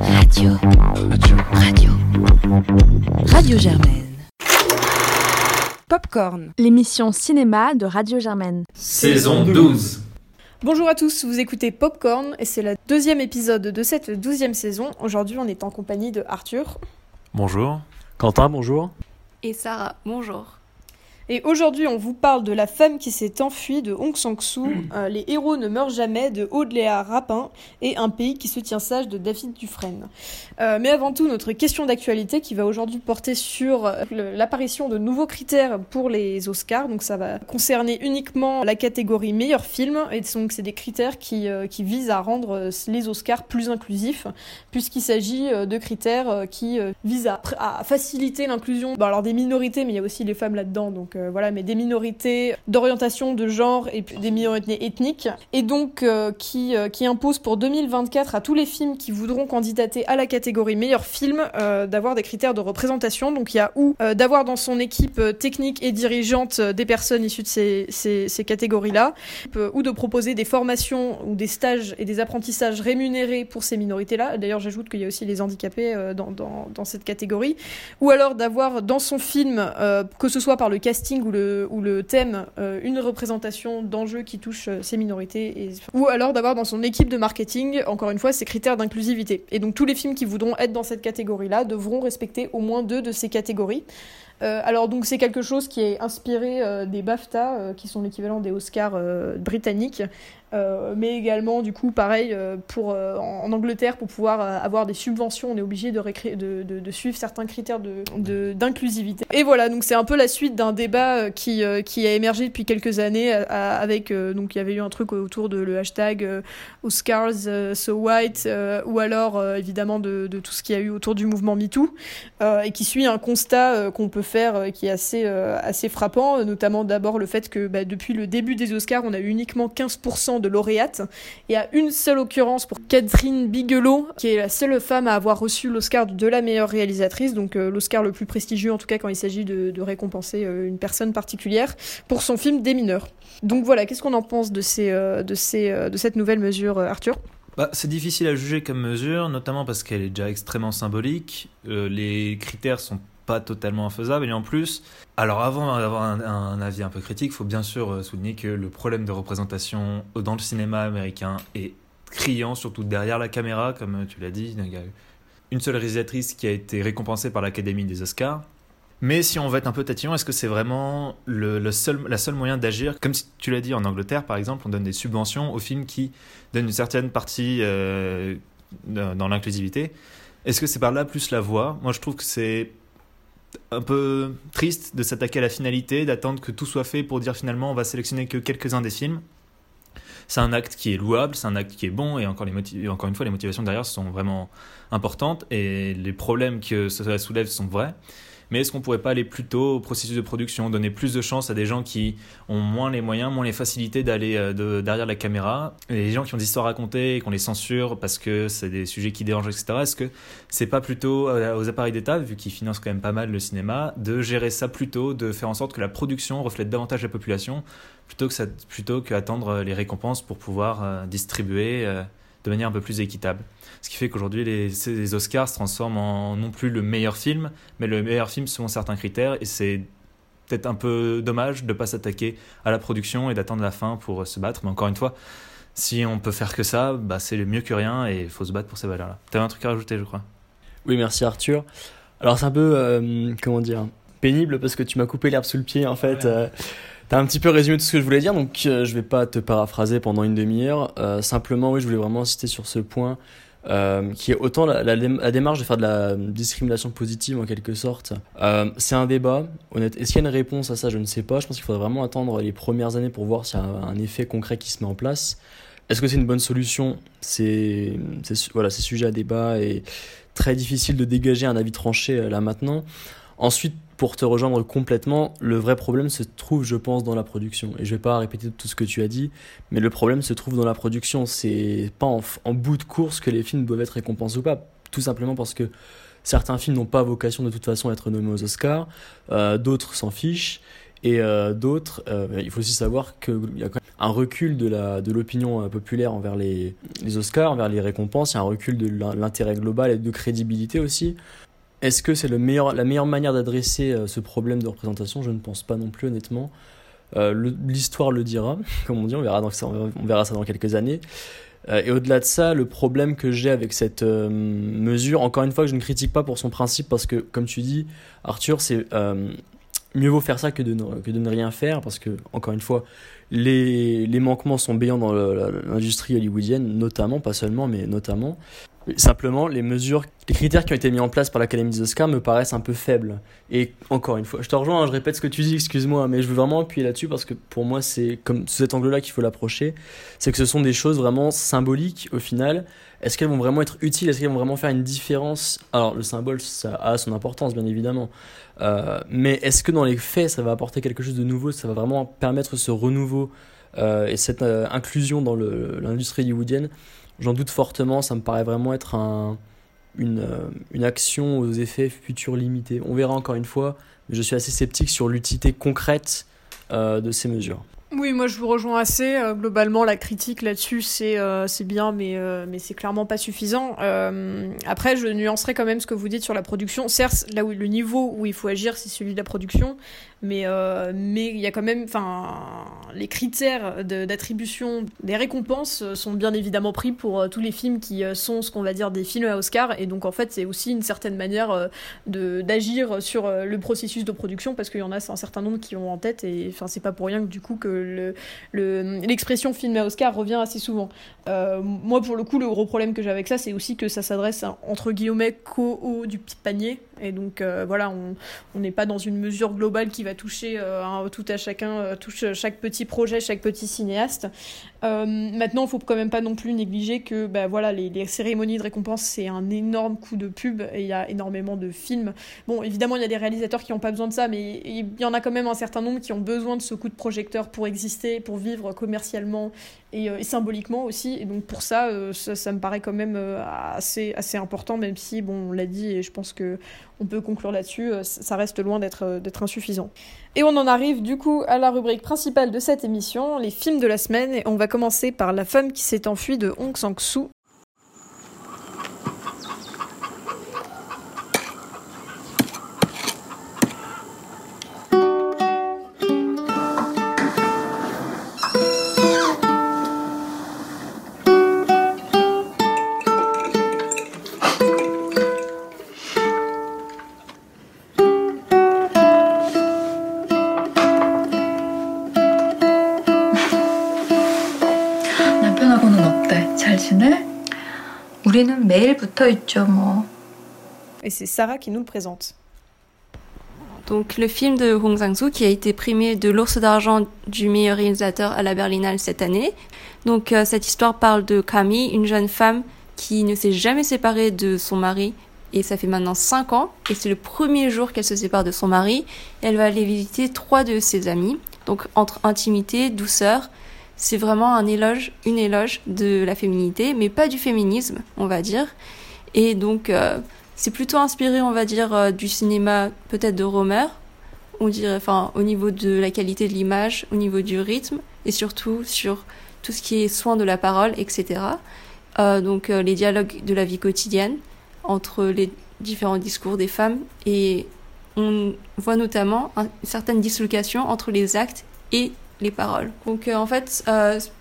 Radio. Radio. Radio. Radio Germaine. Popcorn, l'émission cinéma de Radio Germaine. Saison 12. Bonjour à tous, vous écoutez Popcorn et c'est le deuxième épisode de cette douzième saison. Aujourd'hui, on est en compagnie de Arthur. Bonjour. Quentin, bonjour. Et Sarah, bonjour. Et aujourd'hui, on vous parle de La femme qui s'est enfuie de Hong Sang-soo, euh, Les héros ne meurent jamais de Aude-Léa Rapin et Un pays qui se tient sage de David Dufresne. Euh, mais avant tout, notre question d'actualité qui va aujourd'hui porter sur euh, l'apparition de nouveaux critères pour les Oscars. Donc ça va concerner uniquement la catégorie meilleur film. Et donc c'est des critères qui, qui visent à rendre les Oscars plus inclusifs, puisqu'il s'agit de critères qui visent à, à faciliter l'inclusion bon, alors des minorités, mais il y a aussi les femmes là-dedans. Donc euh, voilà, mais des minorités d'orientation de genre et des minorités ethniques, et donc euh, qui, euh, qui impose pour 2024 à tous les films qui voudront candidater à la catégorie meilleur film d'avoir des critères de représentation. Donc il y a ou d'avoir dans son équipe technique et dirigeante des personnes issues de ces, ces, catégories-là, ou de proposer des formations ou des stages et des apprentissages rémunérés pour ces minorités-là. D'ailleurs, j'ajoute qu'il y a aussi les handicapés dans, dans, cette catégorie. Ou alors d'avoir dans son film, que ce soit par le casting, ou le, ou le thème euh, une représentation d'enjeux qui touchent euh, ces minorités, ou alors d'avoir dans son équipe de marketing, encore une fois, ces critères d'inclusivité. Et donc tous les films qui voudront être dans cette catégorie-là devront respecter au moins deux de ces catégories. Euh, alors donc c'est quelque chose qui est inspiré des BAFTA, qui sont l'équivalent des Oscars britanniques, euh, mais également du coup pareil euh, pour euh, en, Angleterre pour pouvoir avoir des subventions on est obligé de, de, de, de, suivre certains critères d'inclusivité. Et voilà donc c'est un peu la suite d'un débat qui, qui a émergé depuis quelques années avec donc il y avait eu un truc autour de le hashtag Oscars so white ou alors évidemment de, tout ce qu'il y a eu autour du mouvement MeToo et qui suit un constat qu'on peut faire qui est assez, assez frappant notamment d'abord le fait que bah, depuis le début des Oscars on a eu uniquement 15% de lauréates. Il y a une seule occurrence pour Catherine Bigelow, qui est la seule femme à avoir reçu l'Oscar de la meilleure réalisatrice, donc euh, l'Oscar le plus prestigieux en tout cas quand il s'agit de, récompenser euh, une personne particulière, pour son film Des mineurs. Donc voilà, qu'est-ce qu'on en pense de, ces, euh, de, ces, de cette nouvelle mesure, Arthur? Bah, c'est difficile à juger comme mesure, notamment parce qu'elle est déjà extrêmement symbolique. les critères sont pas totalement infaisable. Et en plus, alors avant d'avoir un, avis un peu critique, il faut bien sûr euh, souligner que le problème de représentation dans le cinéma américain est criant, surtout derrière la caméra, comme tu l'as dit. Il y a une seule réalisatrice qui a été récompensée par l'Académie des Oscars. Mais si on veut être un peu tatillon, est-ce que c'est vraiment le, seul, la seule moyen d'agir? Comme tu l'as dit en Angleterre, par exemple, on donne des subventions aux films qui donnent une certaine partie euh, dans l'inclusivité. Est-ce que c'est par là plus la voie? Moi, je trouve que c'est un peu triste de s'attaquer à la finalité, d'attendre que tout soit fait pour dire finalement on va sélectionner que quelques-uns des films. C'est un acte qui est louable, c'est un acte qui est bon, et encore, les encore une fois, les motivations derrière sont vraiment importantes, et les problèmes que cela soulève sont vrais. Mais est-ce qu'on pourrait pas aller plus tôt au processus de production, donner plus de chance à des gens qui ont moins les moyens, moins les facilités d'aller euh, derrière la caméra, et les gens qui ont des histoires à raconter et qu'on les censure parce que c'est des sujets qui dérangent, etc. Est-ce que c'est pas plutôt euh, aux appareils d'État, vu qu'ils financent quand même pas mal le cinéma, de gérer ça plutôt, de faire en sorte que la production reflète davantage la population, plutôt que ça, plutôt qu'attendre les récompenses pour pouvoir euh, distribuer de manière un peu plus équitable. Ce qui fait qu'aujourd'hui, les, Oscars se transforment en non plus le meilleur film, mais le meilleur film selon certains critères, et c'est peut-être un peu dommage de ne pas s'attaquer à la production et d'attendre la fin pour se battre. Mais encore une fois, si on peut faire que ça, bah c'est mieux que rien et il faut se battre pour ces valeurs-là. Tu avais un truc à rajouter, je crois. Oui, merci Arthur. Alors c'est un peu, euh, comment dire, pénible parce que tu m'as coupé l'herbe sous le pied en fait. Euh, T'as un petit peu résumé tout ce que je voulais dire, donc euh, je vais pas te paraphraser pendant une demi-heure. Euh, simplement, oui, je voulais vraiment insister sur ce point, euh, qui est autant la, démarche de faire de la discrimination positive en quelque sorte. Euh, c'est un débat. Honnête, est-ce qu'il y a une réponse à ça? Je ne sais pas. Je pense qu'il faudrait vraiment attendre les premières années pour voir s'il y a un, effet concret qui se met en place. Est-ce que c'est une bonne solution? C'est voilà, c'est sujet à débat et très difficile de dégager un avis tranché là maintenant. Ensuite, pour te rejoindre complètement, le vrai problème se trouve, je pense, dans la production. Et je vais pas répéter tout ce que tu as dit, mais le problème se trouve dans la production. C'est pas en, bout de course que les films doivent être récompensés ou pas. Tout simplement parce que certains films n'ont pas vocation de toute façon à être nommés aux Oscars, euh, d'autres s'en fichent, et euh, d'autres, euh, il faut aussi savoir qu'il y a quand même un recul de l'opinion euh, populaire envers les, les Oscars, envers les récompenses, il y a un recul de l'intérêt global et de crédibilité aussi. Est-ce que c'est la meilleure manière d'adresser euh, ce problème de représentation? Je ne pense pas non plus honnêtement. Euh, L'histoire le dira, comme on dit, on verra, dans, ça dans quelques années. Euh, et au-delà de ça, le problème que j'ai avec cette mesure, encore une fois, je ne critique pas pour son principe, parce que, comme tu dis, Arthur, c'est mieux vaut faire ça que de, ne, que de ne rien faire, parce que, encore une fois, les, les manquements sont béants dans l'industrie hollywoodienne, notamment, pas seulement, mais notamment. Simplement, les mesures, les critères qui ont été mis en place par l'Académie des Oscars me paraissent un peu faibles. Et encore une fois, je te rejoins, hein, je répète ce que tu dis, excuse-moi, mais je veux vraiment appuyer là-dessus parce que pour moi, c'est comme sous cet angle-là qu'il faut l'approcher. C'est que ce sont des choses vraiment symboliques au final. Est-ce qu'elles vont vraiment être utiles? Est-ce qu'elles vont vraiment faire une différence? Alors, le symbole, ça a son importance, bien évidemment. Euh, mais est-ce que dans les faits, ça va apporter quelque chose de nouveau? Ça va vraiment permettre ce renouveau euh, et cette euh, inclusion dans l'industrie hollywoodienne? J'en doute fortement, ça me paraît vraiment être un, une, euh, une, action aux effets futurs limités. On verra encore une fois, mais je suis assez sceptique sur l'utilité concrète euh, de ces mesures. Oui, moi je vous rejoins assez. Euh, globalement, la critique là-dessus, c'est euh, bien, mais, euh, mais c'est clairement pas suffisant. après, je nuancerai quand même ce que vous dites sur la production. Certes, là le niveau où il faut agir, c'est celui de la production, mais il y a quand même, enfin, les critères d'attribution des récompenses sont bien évidemment pris pour tous les films qui sont ce qu'on va dire des films à Oscar, et donc en fait, c'est aussi une certaine manière d'agir sur le processus de production parce qu'il y en a un certain nombre qui ont en tête, et enfin, c'est pas pour rien que du coup que l'expression le, film à Oscar revient assez souvent. Euh, moi, pour le coup, le gros problème que j'ai avec ça, c'est aussi que ça s'adresse entre guillemets qu'au haut du petit panier. Et donc, euh, voilà, on n'est pas dans une mesure globale qui va toucher euh, tout à chacun, touche chaque petit projet, chaque petit cinéaste. maintenant, il faut quand même pas non plus négliger que bah, voilà, les, cérémonies de récompense, c'est un énorme coup de pub et il y a énormément de films. Bon, évidemment, il y a des réalisateurs qui n'ont pas besoin de ça, mais il y en a quand même un certain nombre qui ont besoin de ce coup de projecteur pour exister, pour vivre commercialement et, euh, symboliquement aussi. Et donc pour ça, euh, ça, me paraît quand même euh, assez, assez important, même si, bon, on l'a dit et je pense que on peut conclure là-dessus, ça reste loin d'être insuffisant. Et on en arrive du coup à la rubrique principale de cette émission, les films de la semaine. Et on va commencer par La femme qui s'est enfuie de Hong Sang-soo, ' 터 Et c'est Sarah qui nous le présente. Donc le film de Hong Sang-soo qui a été primé de l'ours d'argent du meilleur réalisateur à la Berlinale cette année. Donc euh, cette histoire parle de Camille, une jeune femme qui ne s'est jamais séparée de son mari et ça fait maintenant 5 ans et c'est le premier jour qu'elle se sépare de son mari. Elle va aller visiter trois de ses amis. Donc entre intimité, douceur, c'est vraiment un éloge, une éloge de la féminité, mais pas du féminisme, on va dire. Et donc, euh, c'est plutôt inspiré, on va dire, euh, du cinéma peut-être de Romer, on dirait, enfin, au niveau de la qualité de l'image, au niveau du rythme, et surtout sur tout ce qui est soin de la parole, etc. Euh, donc, les dialogues de la vie quotidienne entre les différents discours des femmes, et on voit notamment une certaine dislocation entre les actes et les paroles. Donc en fait,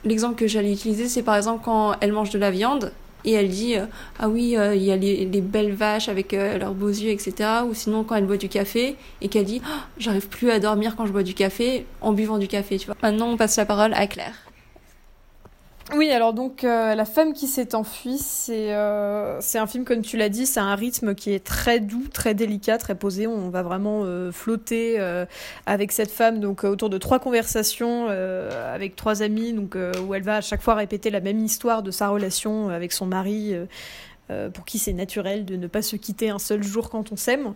l'exemple que j'allais utiliser, c'est par exemple quand elle mange de la viande, et elle dit euh, ah oui euh, il y a les, belles vaches avec euh, leurs beaux yeux etc ou sinon quand elle boit du café et qu'elle dit ah, j'arrive plus à dormir quand je bois du café en buvant du café tu vois. Maintenant on passe la parole à Claire oui, alors donc euh, La femme qui s'est enfuie, c'est euh, c'est un film, comme tu l'as dit, c'est un rythme qui est très doux, très délicat, très posé. On va vraiment euh, flotter avec cette femme donc autour de trois conversations avec trois amis, donc où elle va à chaque fois répéter la même histoire de sa relation avec son mari euh, pour qui c'est naturel de ne pas se quitter un seul jour quand on s'aime.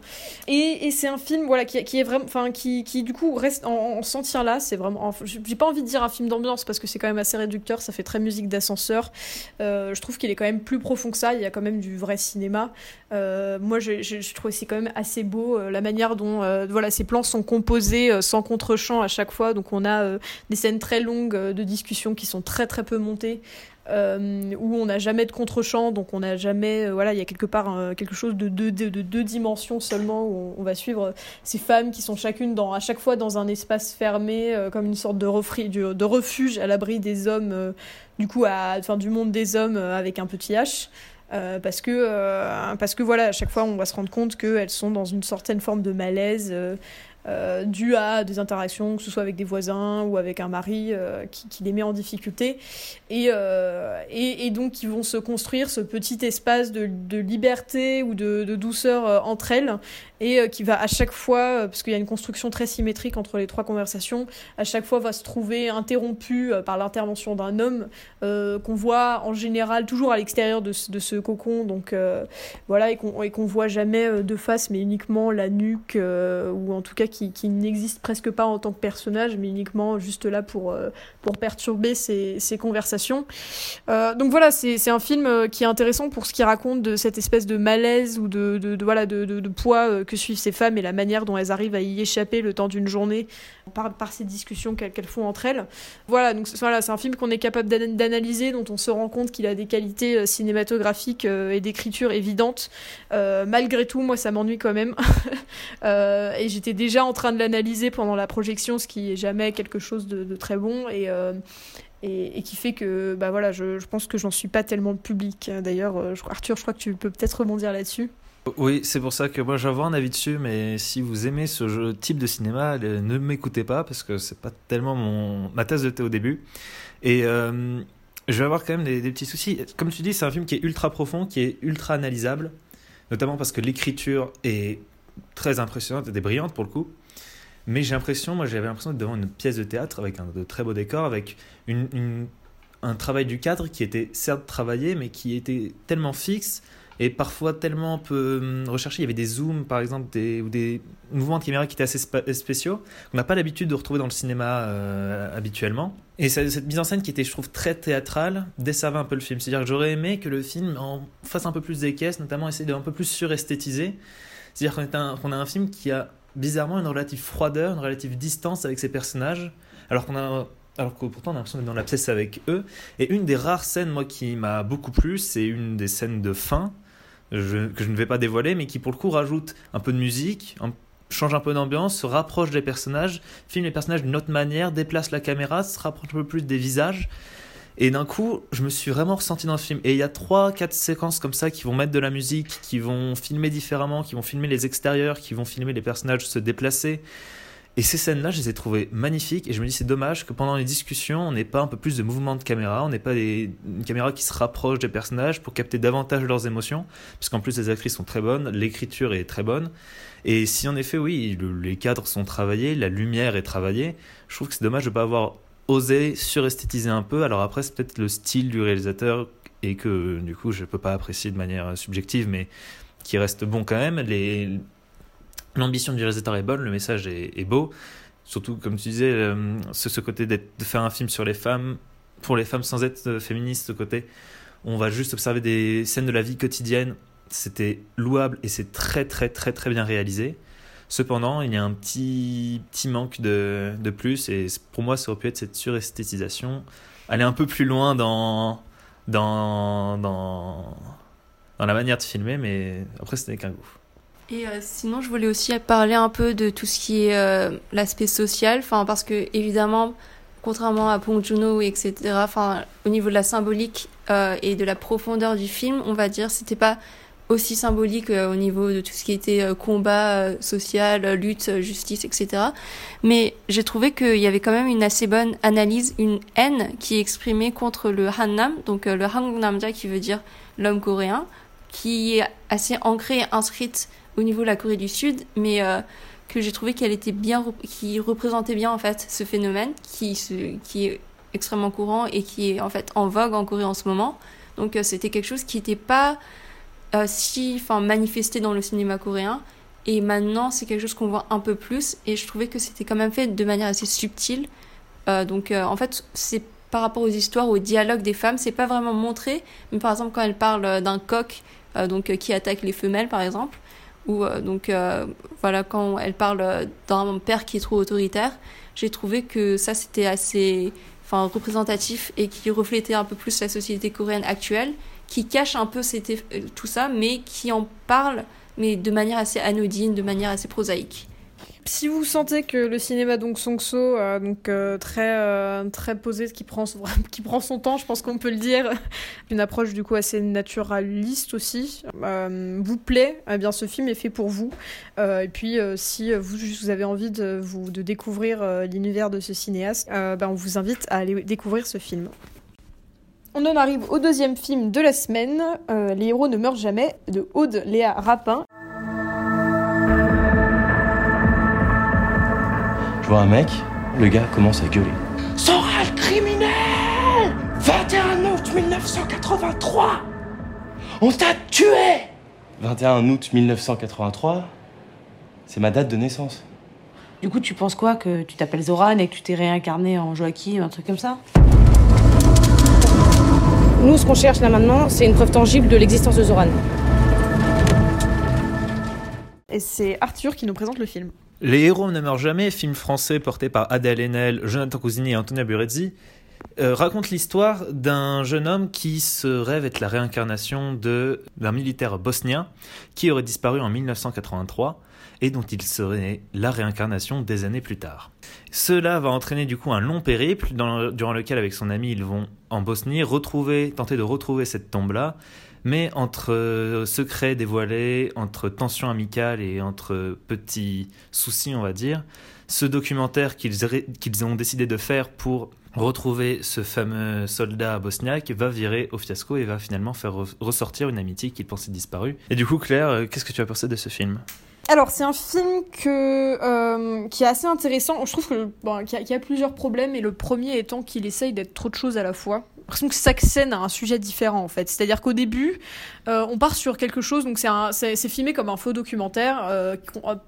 Et, c'est un film voilà, qui, est vraiment, enfin, qui, qui, du coup reste en, en sentir là. C'est vraiment, j'ai pas envie de dire un film d'ambiance parce que c'est quand même assez réducteur, ça fait très musique d'ascenseur. Euh, je trouve qu'il est quand même plus profond que ça, il y a quand même du vrai cinéma. Euh, moi, je, je, je trouve c'est quand même assez beau la manière dont voilà ces plans sont composés sans contre-champ à chaque fois. Donc on a des scènes très longues de discussion qui sont très très peu montées. Euh, où on n'a jamais de contre-champ, donc on n'a jamais, euh, voilà, il y a quelque part euh, quelque chose de deux de, de, de dimensions seulement où on, va suivre ces femmes qui sont chacune à chaque fois dans un espace fermé, comme une sorte de, refri, de, refuge à l'abri des hommes, du coup, à, enfin, du monde des hommes avec un petit H. Parce que parce que voilà à chaque fois on va se rendre compte qu'elles sont dans une certaine forme de malaise euh, dû à des interactions, que ce soit avec des voisins ou avec un mari euh, qui, les met en difficulté. Et, euh, et, et, donc, ils vont se construire ce petit espace de, de liberté ou de, de douceur euh, entre elles, et euh, qui va à chaque fois, parce qu'il y a une construction très symétrique entre les trois conversations, à chaque fois va se trouver interrompu par l'intervention d'un homme qu'on voit en général toujours à l'extérieur de, ce cocon, donc voilà, et qu'on qu voit jamais de face, mais uniquement la nuque, ou en tout cas qui, n'existe presque pas en tant que personnage, mais uniquement juste là pour, euh, pour perturber ces, conversations. Euh, donc voilà, c'est un film qui est intéressant pour ce qu'il raconte de cette espèce de malaise ou de, de, voilà, de, poids que suivent ces femmes et la manière dont elles arrivent à y échapper le temps d'une journée par, ces discussions qu'elles qu font entre elles. Voilà, donc voilà, c'est un film qu'on est capable d'analyser, dont on se rend compte qu'il a des qualités cinématographiques et d'écriture évidentes. Euh, malgré tout, moi, ça m'ennuie quand même. euh, et j'étais déjà en train de l'analyser pendant la projection, ce qui est jamais quelque chose de, très bon. Et, euh, et, qui fait que bah voilà, je, je pense que j'en suis pas tellement le public. D'ailleurs, Arthur, je crois que tu peux peut-être rebondir là-dessus. Oui, c'est pour ça que moi j'avais un avis dessus, mais si vous aimez ce type de cinéma, ne m'écoutez pas parce que c'est pas tellement mon, ma tasse de thé au début. Et euh, je vais avoir quand même des, petits soucis. Comme tu dis, c'est un film qui est ultra profond, qui est ultra analysable, notamment parce que l'écriture est très impressionnante et brillante pour le coup. Mais j'ai l'impression, moi j'avais l'impression d'être devant une pièce de théâtre avec un de très beaux décors, avec une, un travail du cadre qui était certes travaillé, mais qui était tellement fixe et parfois tellement peu recherché. Il y avait des zooms, par exemple, ou des mouvements de caméra qui étaient assez spéciaux, qu'on n'a pas l'habitude de retrouver dans le cinéma euh, habituellement. Et cette mise en scène qui était, je trouve, très théâtrale, desservait un peu le film. C'est-à-dire que j'aurais aimé que le film en fasse un peu plus des caisses, notamment essayer de un peu plus suresthétiser. C'est-à-dire qu'on qu a un film qui a bizarrement une relative froideur, une relative distance avec ses personnages, alors qu'on a alors que pourtant on a l'impression d'être dans la pièce avec eux. Et une des rares scènes, moi, qui m'a beaucoup plu, c'est une des scènes de fin, que je ne vais pas dévoiler, mais qui pour le coup rajoute un peu de musique, change un peu d'ambiance, se rapproche des personnages, filme les personnages d'une autre manière, déplace la caméra, se rapproche un peu plus des visages. Et d'un coup, je me suis vraiment ressenti dans le film. Et il y a trois, quatre séquences comme ça qui vont mettre de la musique, qui vont filmer différemment, qui vont filmer les extérieurs, qui vont filmer les personnages se déplacer. Et ces scènes-là, je les ai trouvées magnifiques et je me dis c'est dommage que pendant les discussions, on n'ait pas un peu plus de mouvement de caméra, on n'ait pas des, une caméra qui se rapproche des personnages pour capter davantage leurs émotions, parce qu'en plus les actrices sont très bonnes, l'écriture est très bonne. Et si en effet, oui, le, les cadres sont travaillés, la lumière est travaillée, je trouve que c'est dommage de ne pas avoir osé suresthétiser un peu. Alors après, c'est peut-être le style du réalisateur et que du coup, je ne peux pas apprécier de manière subjective, mais qui reste bon quand même. L'ambition du réalisateur est bonne, le message est, beau. Surtout, comme tu disais, euh, ce, ce côté de faire un film sur les femmes, pour les femmes sans être féministe, ce côté, on va juste observer des scènes de la vie quotidienne. C'était louable et c'est très, très, très, très bien réalisé. Cependant, il y a un petit, petit manque de, de plus et pour moi, ça aurait pu être cette suresthétisation. Aller un peu plus loin dans, dans, dans, dans la manière de filmer, mais après, ce n'est qu'un goût. Et euh, sinon, je voulais aussi parler un peu de tout ce qui est euh, l'aspect social, enfin parce que évidemment, contrairement à Pong Juno etc., enfin au niveau de la symbolique euh, et de la profondeur du film, on va dire, c'était pas aussi symbolique au niveau de tout ce qui était combat social, lutte, justice, etc. Mais j'ai trouvé qu'il y avait quand même une assez bonne analyse, une haine qui est exprimée contre le Hannam, donc le Hangnamja qui veut dire l'homme coréen, qui est assez ancrée et inscrite au niveau de la Corée du Sud, mais euh, que j'ai trouvé qu'elle était bien, qui représentait bien en fait ce phénomène qui, qui est extrêmement courant et qui est en fait en vogue en Corée en ce moment. Donc euh, c'était quelque chose qui n'était pas euh, si enfin manifesté dans le cinéma coréen. Et maintenant c'est quelque chose qu'on voit un peu plus et je trouvais que c'était quand même fait de manière assez subtile. Donc en fait c'est par rapport aux histoires aux dialogues des femmes c'est pas vraiment montré. Mais par exemple quand elles parlent d'un coq donc qui attaque les femelles par exemple ou donc voilà quand elles parlent d'un père qui est trop autoritaire j'ai trouvé que ça c'était assez enfin représentatif et qui reflétait un peu plus la société coréenne actuelle qui cache un peu euh, tout ça, mais qui en parle, mais de manière assez anodine, de manière assez prosaïque. Si vous sentez que le cinéma donc Songso, euh, donc euh, très euh, très posé, qui prend son temps, je pense qu'on peut le dire, une approche du coup assez naturaliste aussi, vous plaît, bien ce film est fait pour vous. et puis si vous, vous avez envie de découvrir l'univers de ce cinéaste, ben, on vous invite à aller découvrir ce film. On en arrive au deuxième film de la semaine, euh, Les héros ne meurent jamais, de Aude Léa Rapin. Vois un mec, le gars commence à gueuler. Soral criminel 21 août 1983 On t'a tué 21 août 1983, c'est ma date de naissance. Du coup, tu penses quoi Que tu t'appelles Zoran et que tu t'es réincarné en Joachim, un truc comme ça? Nous, ce qu'on cherche là maintenant, c'est une preuve tangible de l'existence de Zoran. Et c'est Arthur qui nous présente le film. Les héros ne meurent jamais, film français porté par Adèle Haenel, Jonathan Cousini et Antonia Burezzi, euh, raconte l'histoire d'un jeune homme qui se rêve être la réincarnation d'un militaire bosnien qui aurait disparu en 1983 et dont il serait la réincarnation des années plus tard. Cela va entraîner du coup un long périple durant lequel avec son ami ils vont en Bosnie tenter de retrouver cette tombe-là, mais entre euh, secrets dévoilés, entre tensions amicales et entre petits soucis on va dire, ce documentaire qu'ils ont décidé de faire pour retrouver ce fameux soldat bosniaque va virer au fiasco et va finalement faire ressortir une amitié qu'ils pensaient disparue. Et du coup Claire, euh, qu'est-ce que tu as pensé de ce film? Alors, c'est un film euh, qui est assez intéressant. Je trouve qu'il, y a, plusieurs problèmes, et le premier étant qu'il essaye d'être trop de choses à la fois que chaque scène a un sujet différent en fait. C'est-à-dire qu'au début, euh, on part sur quelque chose, donc c'est, filmé comme un faux documentaire, euh,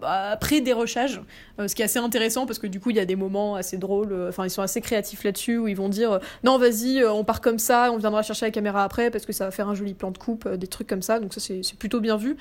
après dérochage, euh, ce qui est assez intéressant parce que du coup il y a des moments assez drôles, euh, enfin ils sont assez créatifs là-dessus où ils vont dire non vas-y on part comme ça, on viendra chercher la caméra après parce que ça va faire un joli plan de coupe, des trucs comme ça, donc ça c'est, plutôt bien vu.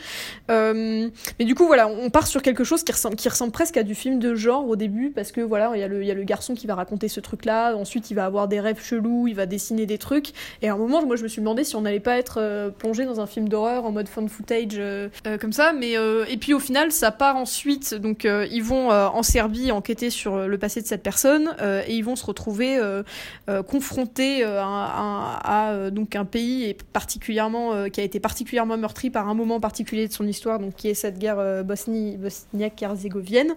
mais du coup voilà, on part sur quelque chose qui ressemble, qui ressemble presque à du film de genre au début parce que voilà il y, a le, y a le garçon qui va raconter ce truc-là, ensuite il va avoir des rêves chelous, il va dessiner des trucs. Et à un moment, moi, je me suis demandé si on n'allait pas être euh, plongé dans un film d'horreur en mode fan footage euh, euh, comme ça. Mais et puis au final, ça part ensuite. Donc ils vont en Serbie enquêter sur le passé de cette personne et ils vont se retrouver confrontés à, donc un pays et particulièrement qui a été particulièrement meurtri par un moment particulier de son histoire, donc qui est cette guerre Bosnie bosniaque-herzégovienne.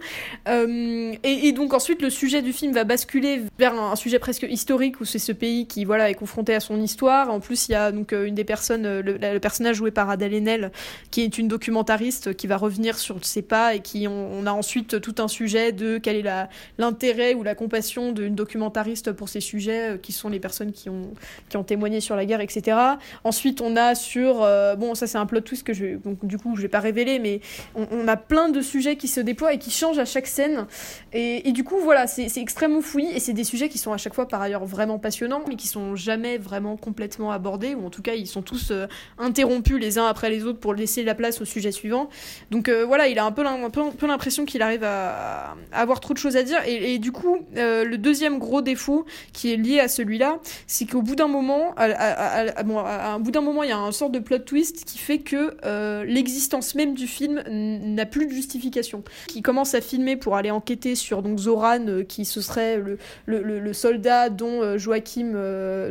Et, donc ensuite, le sujet du film va basculer vers un, un sujet presque historique où c'est ce pays qui voilà est confronté à son histoire. En plus, il y a donc euh, une des personnes, euh, le, personnage joué par Adèle Haenel, qui est une documentariste qui va revenir sur ses pas et qui on, a ensuite tout un sujet de quel est l'intérêt ou la compassion d'une documentariste pour ces sujets euh, qui sont les personnes qui ont qui ont témoigné sur la guerre, etc. Ensuite, on a sur bon ça c'est un plot twist que je donc du coup je vais pas révéler, mais on, a plein de sujets qui se déploient et qui changent à chaque scène. Et, et du coup voilà c'est extrêmement fouillis et c'est des sujets qui sont à chaque fois par ailleurs vraiment passionnants, mais qui sont jamais vraiment complètement abordés, ou en tout cas ils sont tous euh, interrompus les uns après les autres pour laisser la place au sujet suivant. Donc euh, voilà, il a un peu, l'impression qu'il arrive à, avoir trop de choses à dire. Et, du coup, euh, le deuxième gros défaut qui est lié à celui-là, c'est qu'au bout d'un moment, à, bon, un bout d'un moment, il y a un sorte de plot twist qui fait que l'existence même du film n'a plus de justification. Qui commence à filmer pour aller enquêter sur donc Zoran, qui ce serait le, le soldat dont Joachim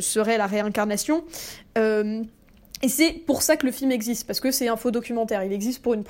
serait la réincarnation. Euh, et c'est pour ça que le film existe, parce que c'est un faux documentaire. Il existe pour une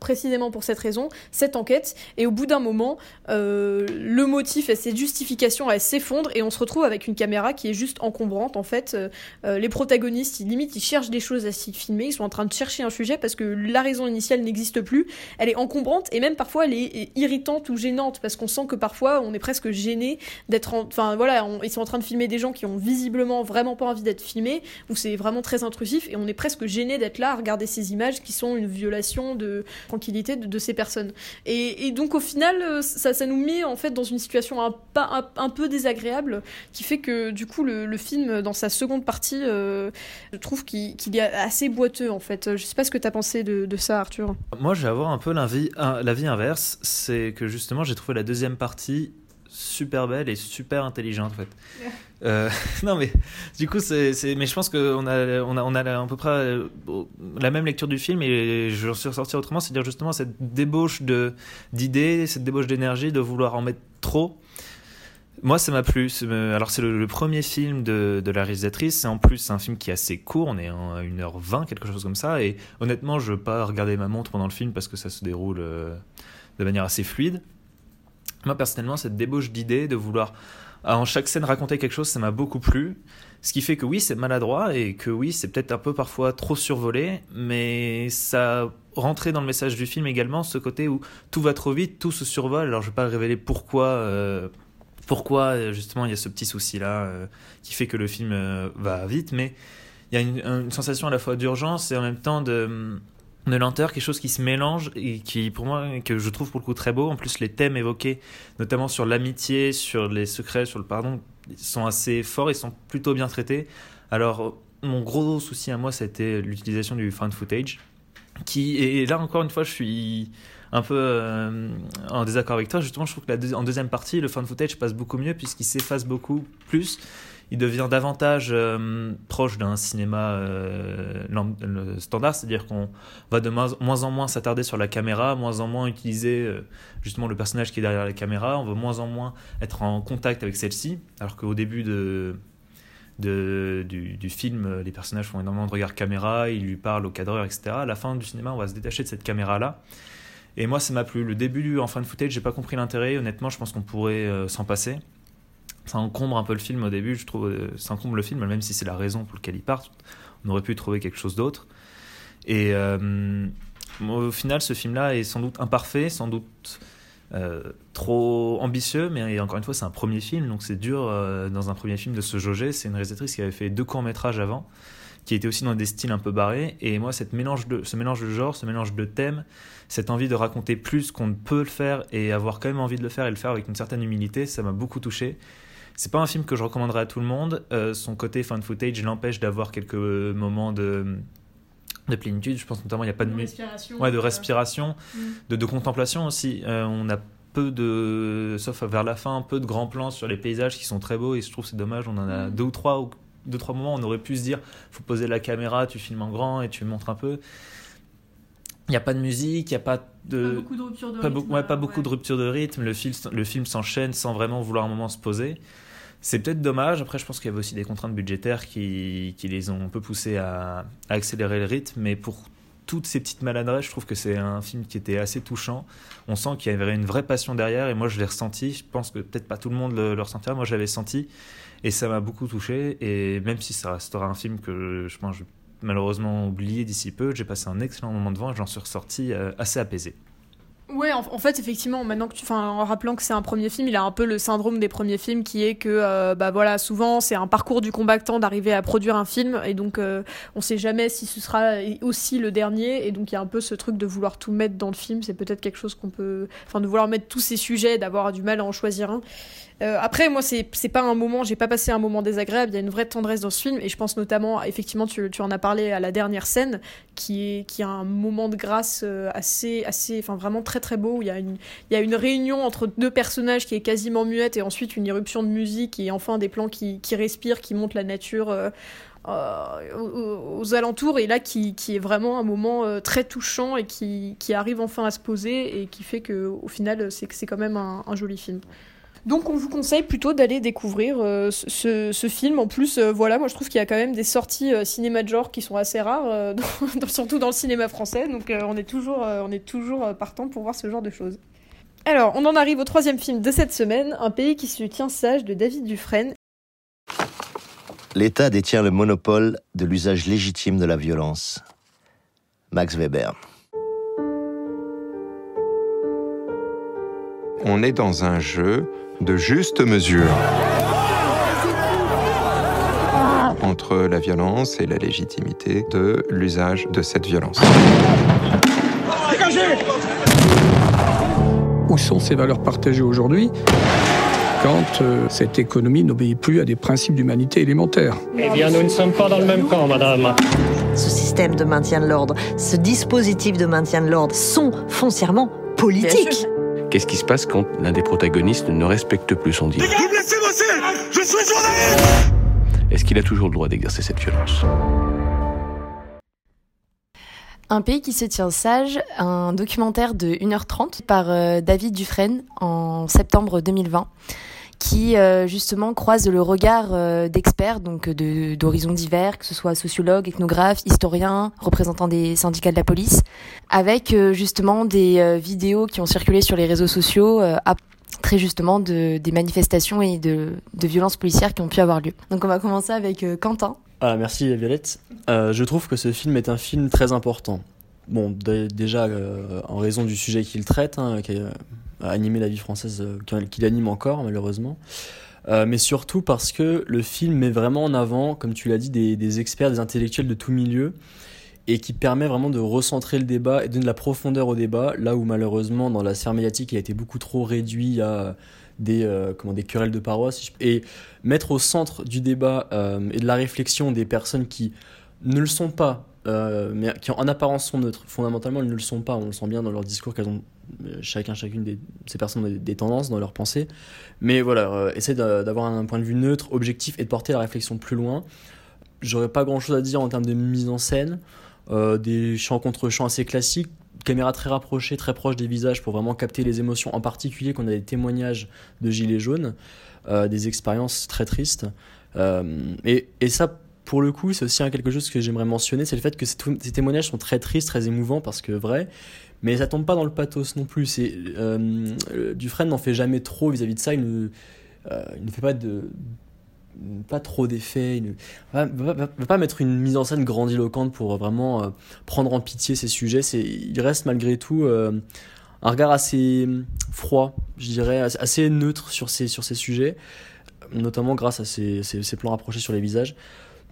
précisément pour cette raison, cette enquête. Et au bout d'un moment, euh, le motif et cette justification, elle s'effondre et on se retrouve avec une caméra qui est juste encombrante. En fait, euh, euh, les protagonistes, ils, limite, ils cherchent des choses à s'y filmer. Ils sont en train de chercher un sujet parce que la raison initiale n'existe plus. Elle est encombrante et même parfois elle est irritante ou gênante parce qu'on sent que parfois on est presque gêné d'être. Enfin voilà, ils sont en train de filmer des gens qui ont visiblement vraiment pas envie d'être filmés ou c'est vraiment très intrusif et on est presque gêné d'être là à regarder ces images qui sont une violation de tranquillité de, de ces personnes. Et, et donc au final, euh, ça, ça nous met en fait dans une situation un, pas- un, un peu désagréable qui fait que du coup le, le film dans sa seconde partie, euh, je trouve qu'il est assez boiteux en fait. Je sais pas ce que t'as pensé de, de ça Arthur. Moi, je vais avoir un peu l'avis inverse. C'est que justement, j'ai trouvé la deuxième partie super belle et super intelligente en fait. Euh, non mais du coup c'est, c'est- mais je pense qu'on a on a on a à peu près euh, la même lecture du film et je suis ressorti autrement, c'est-à-dire justement cette débauche d'idées, cette débauche d'énergie de vouloir en mettre trop. Moi, ça m'a plu. C'est- euh, Alors, c'est le, premier film de, de la réalisatrice. Et en plus, c'est un film qui est assez court. On est à 1h20, quelque chose comme ça. Et honnêtement, je veux pas regarder ma montre pendant le film parce que ça se déroule de manière assez fluide. Moi, personnellement, cette débauche d'idées, de vouloir en chaque scène raconter quelque chose, ça m'a beaucoup plu. Ce qui fait que oui, c'est maladroit et que oui, c'est peut-être un peu parfois trop survolé, mais ça rentrait dans le message du film également, ce côté où tout va trop vite, tout se survole. Alors, je vais pas révéler pourquoi. euh, pourquoi euh, justement il y a ce petit souci là qui fait que le film euh, va vite mais il y a une sensation à la fois d'urgence et en même temps de, de lenteur quelque chose qui se mélange et qui pour moi que je trouve pour le coup très beau en plus les thèmes évoqués notamment sur l'amitié sur les secrets sur le pardon sont assez forts et sont plutôt bien traités alors mon gros souci à moi c'était l'utilisation du fan footage qui et là encore une fois je suis un peu euh, en désaccord avec toi. Justement, je trouve que en deuxième partie, le fan footage passe beaucoup mieux puisqu'il s'efface beaucoup plus. Il devient davantage euh, proche d'un cinéma euh, standard, c'est-à-dire qu'on va de moins, en moins s'attarder sur la caméra, moins en moins utiliser euh, justement le personnage qui est derrière la caméra, on veut moins en moins être en contact avec celle-ci, alors qu'au début de, du, du film, les personnages font énormément de regard caméra, ils lui parlent au cadreur, etc. À la fin du cinéma, on va se détacher de cette caméra-là. Et moi, ça m'a plu. Le début en fin de footage, j'ai pas compris l'intérêt. Honnêtement, je pense qu'on pourrait s'en passer. Ça encombre un peu le film au début, je trouve. euh, ça encombre le film, même si c'est la raison pour laquelle il part. On aurait pu trouver quelque chose d'autre. Et euh, au final, ce film-là est sans doute imparfait, sans doute euh, trop ambitieux, mais encore une fois, c'est un premier film, donc c'est dur dans un premier film de se jauger. C'est une réalisatrice qui avait fait deux courts-métrages avant, qui était aussi dans des styles un peu barrés. Et moi, cette mélange de, ce mélange de genres, ce mélange de thèmes, cette envie de raconter plus qu'on ne peut le faire et avoir quand même envie de le faire et le faire avec une certaine humilité, ça m'a beaucoup touché. C'est pas un film que je recommanderais à tout le monde. Euh, son côté fan footage l'empêche d'avoir quelques moments de, de plénitude. Je pense notamment il n'y a pas de, respiration. ouais, de respiration, Mm. de, de contemplation aussi. Euh, on a peu de, sauf vers la fin, peu de grands plans sur les paysages qui sont très beaux et je trouve c'est dommage. On en a Mm. deux ou trois, ou deux trois moments. où On aurait pu se dire, faut poser la caméra, tu filmes en grand et tu montres un peu. Il n'y a pas de musique, il n'y a pas de, Pas beaucoup de rupture de pas, rythme, ouais, pas euh, beaucoup ouais. de rupture de rythme. Le film, le film s'enchaîne sans vraiment vouloir un moment se poser. C'est peut-être dommage. Après, je pense qu'il y avait aussi des contraintes budgétaires qui, les ont un peu poussés à, accélérer le rythme. Mais pour toutes ces petites maladresses, je trouve que c'est un film qui était assez touchant. On sent qu'il y avait une vraie passion derrière. Et moi, je l'ai ressenti. Je pense que peut-être pas tout le monde le, ressentira. Moi, je l'avais senti. Et ça m'a beaucoup touché. Et même si ça restera un film que je pense malheureusement oublier d'ici peu, j'ai passé un excellent moment devant et j'en suis ressorti euh, assez apaisé. Ouais, en, fait, effectivement, maintenant que tu, enfin, en rappelant que c'est un premier film, il a un peu le syndrome des premiers films qui est que, euh, bah voilà, souvent c'est un parcours du combattant d'arriver à produire un film et donc euh, on sait jamais si ce sera aussi le dernier et donc il y a un peu ce truc de vouloir tout mettre dans le film. C'est peut-être quelque chose qu'on peut, enfin, de vouloir mettre tous ces sujets, d'avoir du mal à en choisir un. Euh, après, moi, c'est pas un moment, j'ai pas passé un moment désagréable. Il y a une vraie tendresse dans ce film et je pense notamment, effectivement, tu, tu en as parlé à la dernière scène, qui est qui a un moment de grâce euh, assez assez, enfin vraiment très très beau. Où il y a une réunion entre deux personnages qui est quasiment muette et ensuite une irruption de musique et enfin des plans qui respirent, qui montrent la nature. euh, euh, aux, alentours et là qui, est vraiment un moment euh, très touchant et qui, arrive enfin à se poser et qui fait que au final c'est quand même un joli film. Donc on vous conseille plutôt d'aller découvrir euh, ce, ce film. En plus, euh, voilà, moi je trouve qu'il y a quand même des sorties euh, cinéma de genre qui sont assez rares, euh, dans- dans- surtout dans le cinéma français. Donc euh, on est toujours, euh, on est toujours partant pour voir ce genre de choses. Alors, on en arrive au troisième film de cette semaine, Un pays qui se tient sage de David Dufresne. L'État détient le monopole de l'usage légitime de la violence. Max Weber. On est dans un jeu de juste mesure. Entre la violence et la légitimité de l'usage de cette violence. Où sont ces valeurs partagées aujourd'hui quand euh, cette économie n'obéit plus à des principes d'humanité élémentaires? Eh bien, nous ne sommes pas dans le même camp, madame. Ce système de maintien de l'ordre, ce dispositif de maintien de l'ordre sont foncièrement politiques. Qu'est-ce qui se passe quand l'un des protagonistes ne respecte plus son deal Vous me laissez bosser! Je suis journaliste! Est-ce qu'il a toujours le droit d'exercer cette violence? Un pays qui se tient sage, un documentaire de 1h30 par euh, David Dufresne en septembre 2020 qui euh, justement croise le regard euh, d'experts, donc d'horizons divers, que ce soit sociologues, ethnographes, historiens, représentants des syndicats de la police, avec euh, justement des vidéos qui ont circulé sur les réseaux sociaux à très justement de, des manifestations et de, de violences policières qui ont pu avoir lieu. Donc on va commencer avec Quentin. Ah, merci Violette. Je trouve que ce film est un film très important. Bon, dé- déjà euh, en raison du sujet qu'il traite, hein, qui a animé la vie française, euh, qui- qu'il anime encore malheureusement, Euh, mais surtout parce que le film met vraiment en avant, comme tu l'as dit, des, experts, des intellectuels de tout milieu, et qui permet vraiment de recentrer le débat et de donner de la profondeur au débat, là où malheureusement dans la sphère médiatique il a été beaucoup trop réduit à des, euh, comment, des querelles de paroisse, et mettre au centre du débat euh, et de la réflexion des personnes qui ne le sont pas, euh, mais qui en apparence sont neutres. Fondamentalement, elles ne le sont pas. On le sent bien dans leur discours qu'elles ont euh, chacun, chacune de ces personnes ont des, tendances dans leur pensée. Mais voilà, euh, d'avoir un point de vue neutre, objectif et de porter la réflexion plus loin. J'aurais pas grand chose à dire en termes de mise en scène. Euh, des chants contre chants assez classiques, caméra très rapprochée, très proche des visages pour vraiment capter les émotions, en particulier quand on a des témoignages de gilets jaunes, des expériences très tristes. Et ça, pour le coup, c'est aussi quelque chose que j'aimerais mentionner, c'est le fait que ces, témoignages sont très tristes, très émouvants, parce que vrai, mais ça tombe pas dans le pathos non plus. Euh, Dufresne n'en fait jamais trop vis-à-vis de ça, il ne, euh, il ne fait pas de pas trop d'effets, il ne va, pas mettre une mise en scène grandiloquente pour vraiment euh, prendre en pitié ces sujets. Il reste malgré tout un regard assez froid, je dirais, assez, assez neutre sur ces, sur ces sujets, notamment grâce à ces, ces, ces plans rapprochés sur les visages.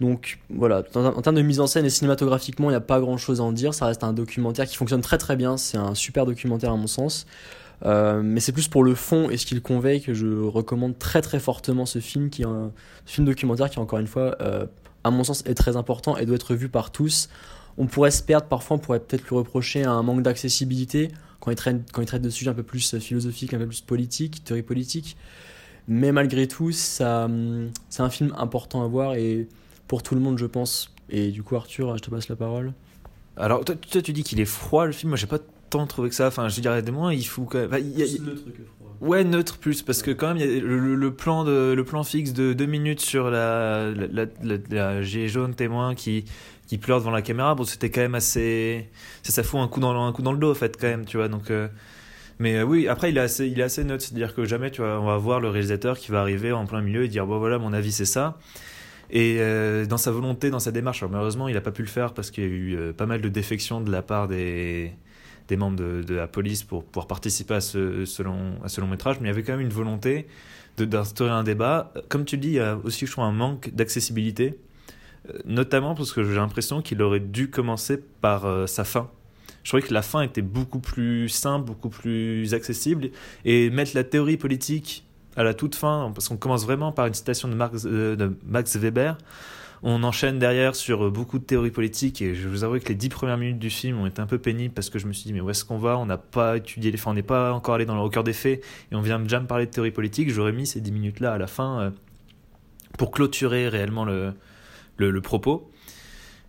Donc voilà, en, termes de mise en scène et cinématographiquement, il n'y a pas grand chose à en dire. Ça reste un documentaire qui fonctionne très très bien. C'est un super documentaire à mon sens. Euh, mais c'est plus pour le fond et ce qu'il convey que je recommande très très fortement ce film, qui un film documentaire qui, encore une fois, euh, à mon sens, est très important et doit être vu par tous. On pourrait se perdre, parfois on pourrait peut-être lui reprocher un manque d'accessibilité quand il, traite, quand il traite de sujets un peu plus philosophiques, un peu plus politiques, théorie politique. Mais malgré tout, hum, c'est un film important à voir et pour tout le monde, je pense. Et du coup, Arthur, je te passe la parole. Alors, toi, toi, tu dis qu'il est froid le film. Moi, j'ai pas tant trouvé que ça. Enfin, je dirais des moins, il faut quand même. enfin, il y a- Ouais, neutre plus, parce que quand même, il y a le, plan, de, le plan fixe de deux minutes sur la, la, la, la- la gilet jaune témoin qui, qui pleure devant la caméra, bon, c'était quand même assez. Ça, ça fout un coup, dans, le- un coup dans le dos, en fait, quand même, tu vois. Donc, euh, mais euh, oui, après, il est assez, il est assez neutre, c'est-à-dire que jamais, tu vois, on va voir le réalisateur qui va arriver en plein milieu et dire, bon, voilà, mon avis, c'est ça. Et euh, dans sa volonté, dans sa démarche, alors malheureusement, il n'a pas pu le faire parce qu'il y a eu euh, pas mal de défections de la part des, membres de, la police pour pouvoir participer à ce, ce long, à ce long métrage, mais il y avait quand même une volonté d'instaurer un débat. Comme tu le dis, il y a aussi, je trouve, un manque d'accessibilité, euh, notamment parce que j'ai l'impression qu'il aurait dû commencer par sa fin. Je trouvais que la fin était beaucoup plus simple, beaucoup plus accessible, et mettre la théorie politique à la toute fin, parce qu'on commence vraiment par une citation de, Marx- euh, de Max Weber, on enchaîne derrière sur euh, beaucoup de théories politiques et je vous avoue que les dix premières minutes du film ont été un peu pénibles parce que je me suis dit mais où est-ce qu'on va? On n'a pas étudié les faits, on n'est pas encore allé dans le cœur des faits et on vient déjà me parler de théorie politique. J'aurais mis ces dix minutes là à la fin euh, pour clôturer réellement le, propos.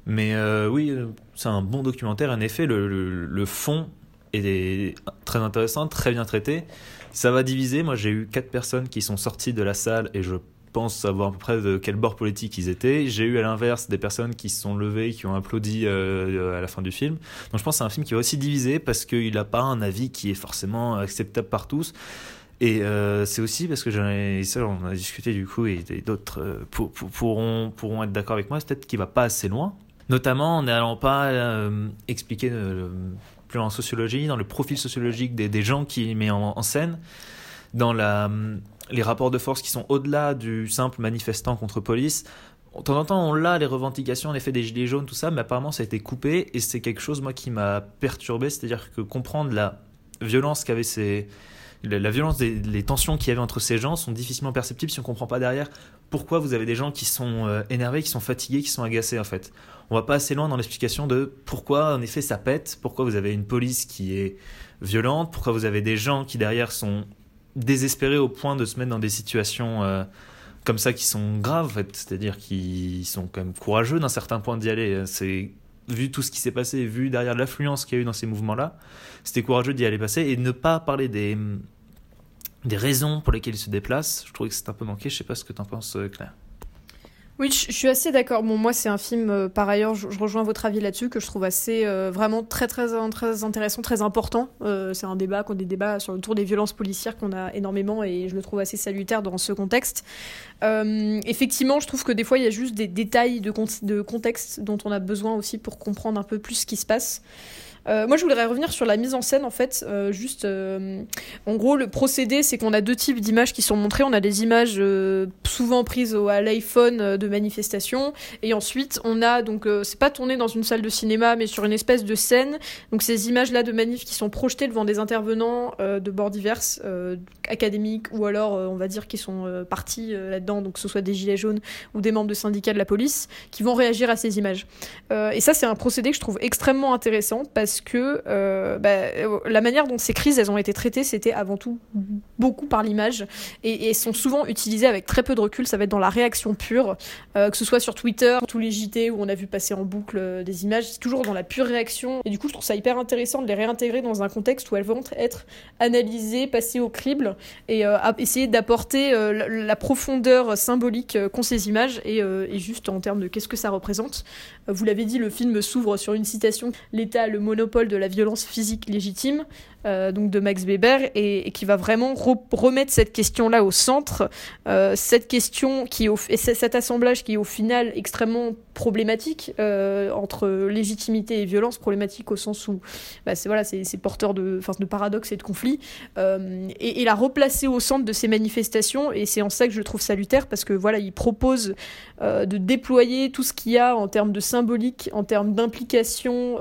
Mais oui, c'est un bon documentaire. En effet, le fond est très intéressant, très bien traité. Ça va diviser. Moi, j'ai eu quatre personnes qui sont sorties de la salle et je pense savoir à peu près de quel bord politique ils étaient. J'ai eu à l'inverse des personnes qui se sont levées, qui ont applaudi euh, à la fin du film. Donc je pense que c'est un film qui va aussi diviser parce qu'il n'a pas un avis qui est forcément acceptable par tous. Et euh, c'est aussi parce que j'en ai, ça on a discuté du coup et, et d'autres euh, pour- pour- pourront, pourront être d'accord avec moi, c'est peut-être qu'il va pas assez loin. Notamment en n'allant pas euh, expliquer euh, plus en sociologie, dans le profil sociologique des, gens qu'il met en, scène, dans les rapports de force qui sont au-delà du simple manifestant contre police. de temps en temps, on l'a, les revendications, en effet, des gilets jaunes, tout ça, mais apparemment, ça a été coupé, et c'est quelque chose, moi, qui m'a perturbé, c'est-à-dire que comprendre la violence qu'avaient ces... La, violence, des, les tensions qu'il y avait entre ces gens sont difficilement perceptibles si on comprend pas derrière pourquoi vous avez des gens qui sont euh, énervés, qui sont fatigués, qui sont agacés, en fait. On va pas assez loin dans l'explication de pourquoi, en effet, ça pète, pourquoi vous avez une police qui est violente, pourquoi vous avez des gens qui, derrière, sont désespérés au point de se mettre dans des situations... euh, comme ça qui sont graves, en fait. c'est-à-dire qu'ils sont quand même courageux d'un certain point d'y aller. C'est vu tout ce qui s'est passé, vu derrière l'affluence qu'il y a eu dans ces mouvements-là, c'était courageux d'y aller passer et ne pas parler des des raisons pour lesquelles ils se déplacent. Je trouvais que c'est un peu manqué. Je sais pas ce que t'en penses, euh, Claire. Oui, je suis assez d'accord. Bon, moi, c'est un film, euh, par ailleurs, je, rejoins votre avis là-dessus, que je trouve assez, euh, vraiment très, très, très intéressant, très important. Euh, c'est un débat, qu'on des débats sur le tour des violences policières qu'on a énormément et je le trouve assez salutaire dans ce contexte. Effectivement, je trouve que des fois, il y a juste des détails de contexte dont on a besoin aussi pour comprendre un peu plus ce qui se passe. Euh, moi, je voudrais revenir sur la mise en scène, en fait. Euh, juste, euh, en gros, le procédé, c'est qu'on a deux types d'images qui sont montrées. On a des images souvent prises au, à l'iPhone de manifestations, et ensuite, on a donc, c'est pas tourné dans une salle de cinéma, mais sur une espèce de scène. Donc, ces images-là de manif qui sont projetées devant des intervenants de bords divers, académiques, ou alors, on va dire, qui sont partis là-dedans, donc que ce soit des gilets jaunes ou des membres de syndicats de la police, qui vont réagir à ces images. Et ça, c'est un procédé que je trouve extrêmement intéressant parce que euh, bah, euh, la manière dont ces crises elles ont été traitées, c'était avant tout beaucoup par l'image et, et sont souvent utilisées avec très peu de recul. Ça va être dans la réaction pure, euh, que ce soit sur Twitter, tous les JT où on a vu passer en boucle des images, c'est toujours dans la pure réaction. Et du coup, je trouve ça hyper intéressant de les réintégrer dans un contexte où elles vont être analysées, passées au crible et essayer d'apporter la, profondeur symbolique qu'ont ces images et, et juste en termes de qu'est-ce que ça représente. Vous l'avez dit, le film s'ouvre sur une citation L'État le de la violence physique légitime, euh, donc de Max Weber, et, qui va vraiment re- remettre cette question-là au centre. Euh, cette question qui au- et cet assemblage qui est au final extrêmement problématique euh, entre légitimité et violence, problématique au sens où bah, c'est voilà, porteur de, de paradoxes et de conflits, et, et la replacer au centre de ces manifestations. Et c'est en ça que je trouve salutaire parce que voilà, il propose de déployer tout ce qu'il y a en termes de symbolique, en termes d'implication.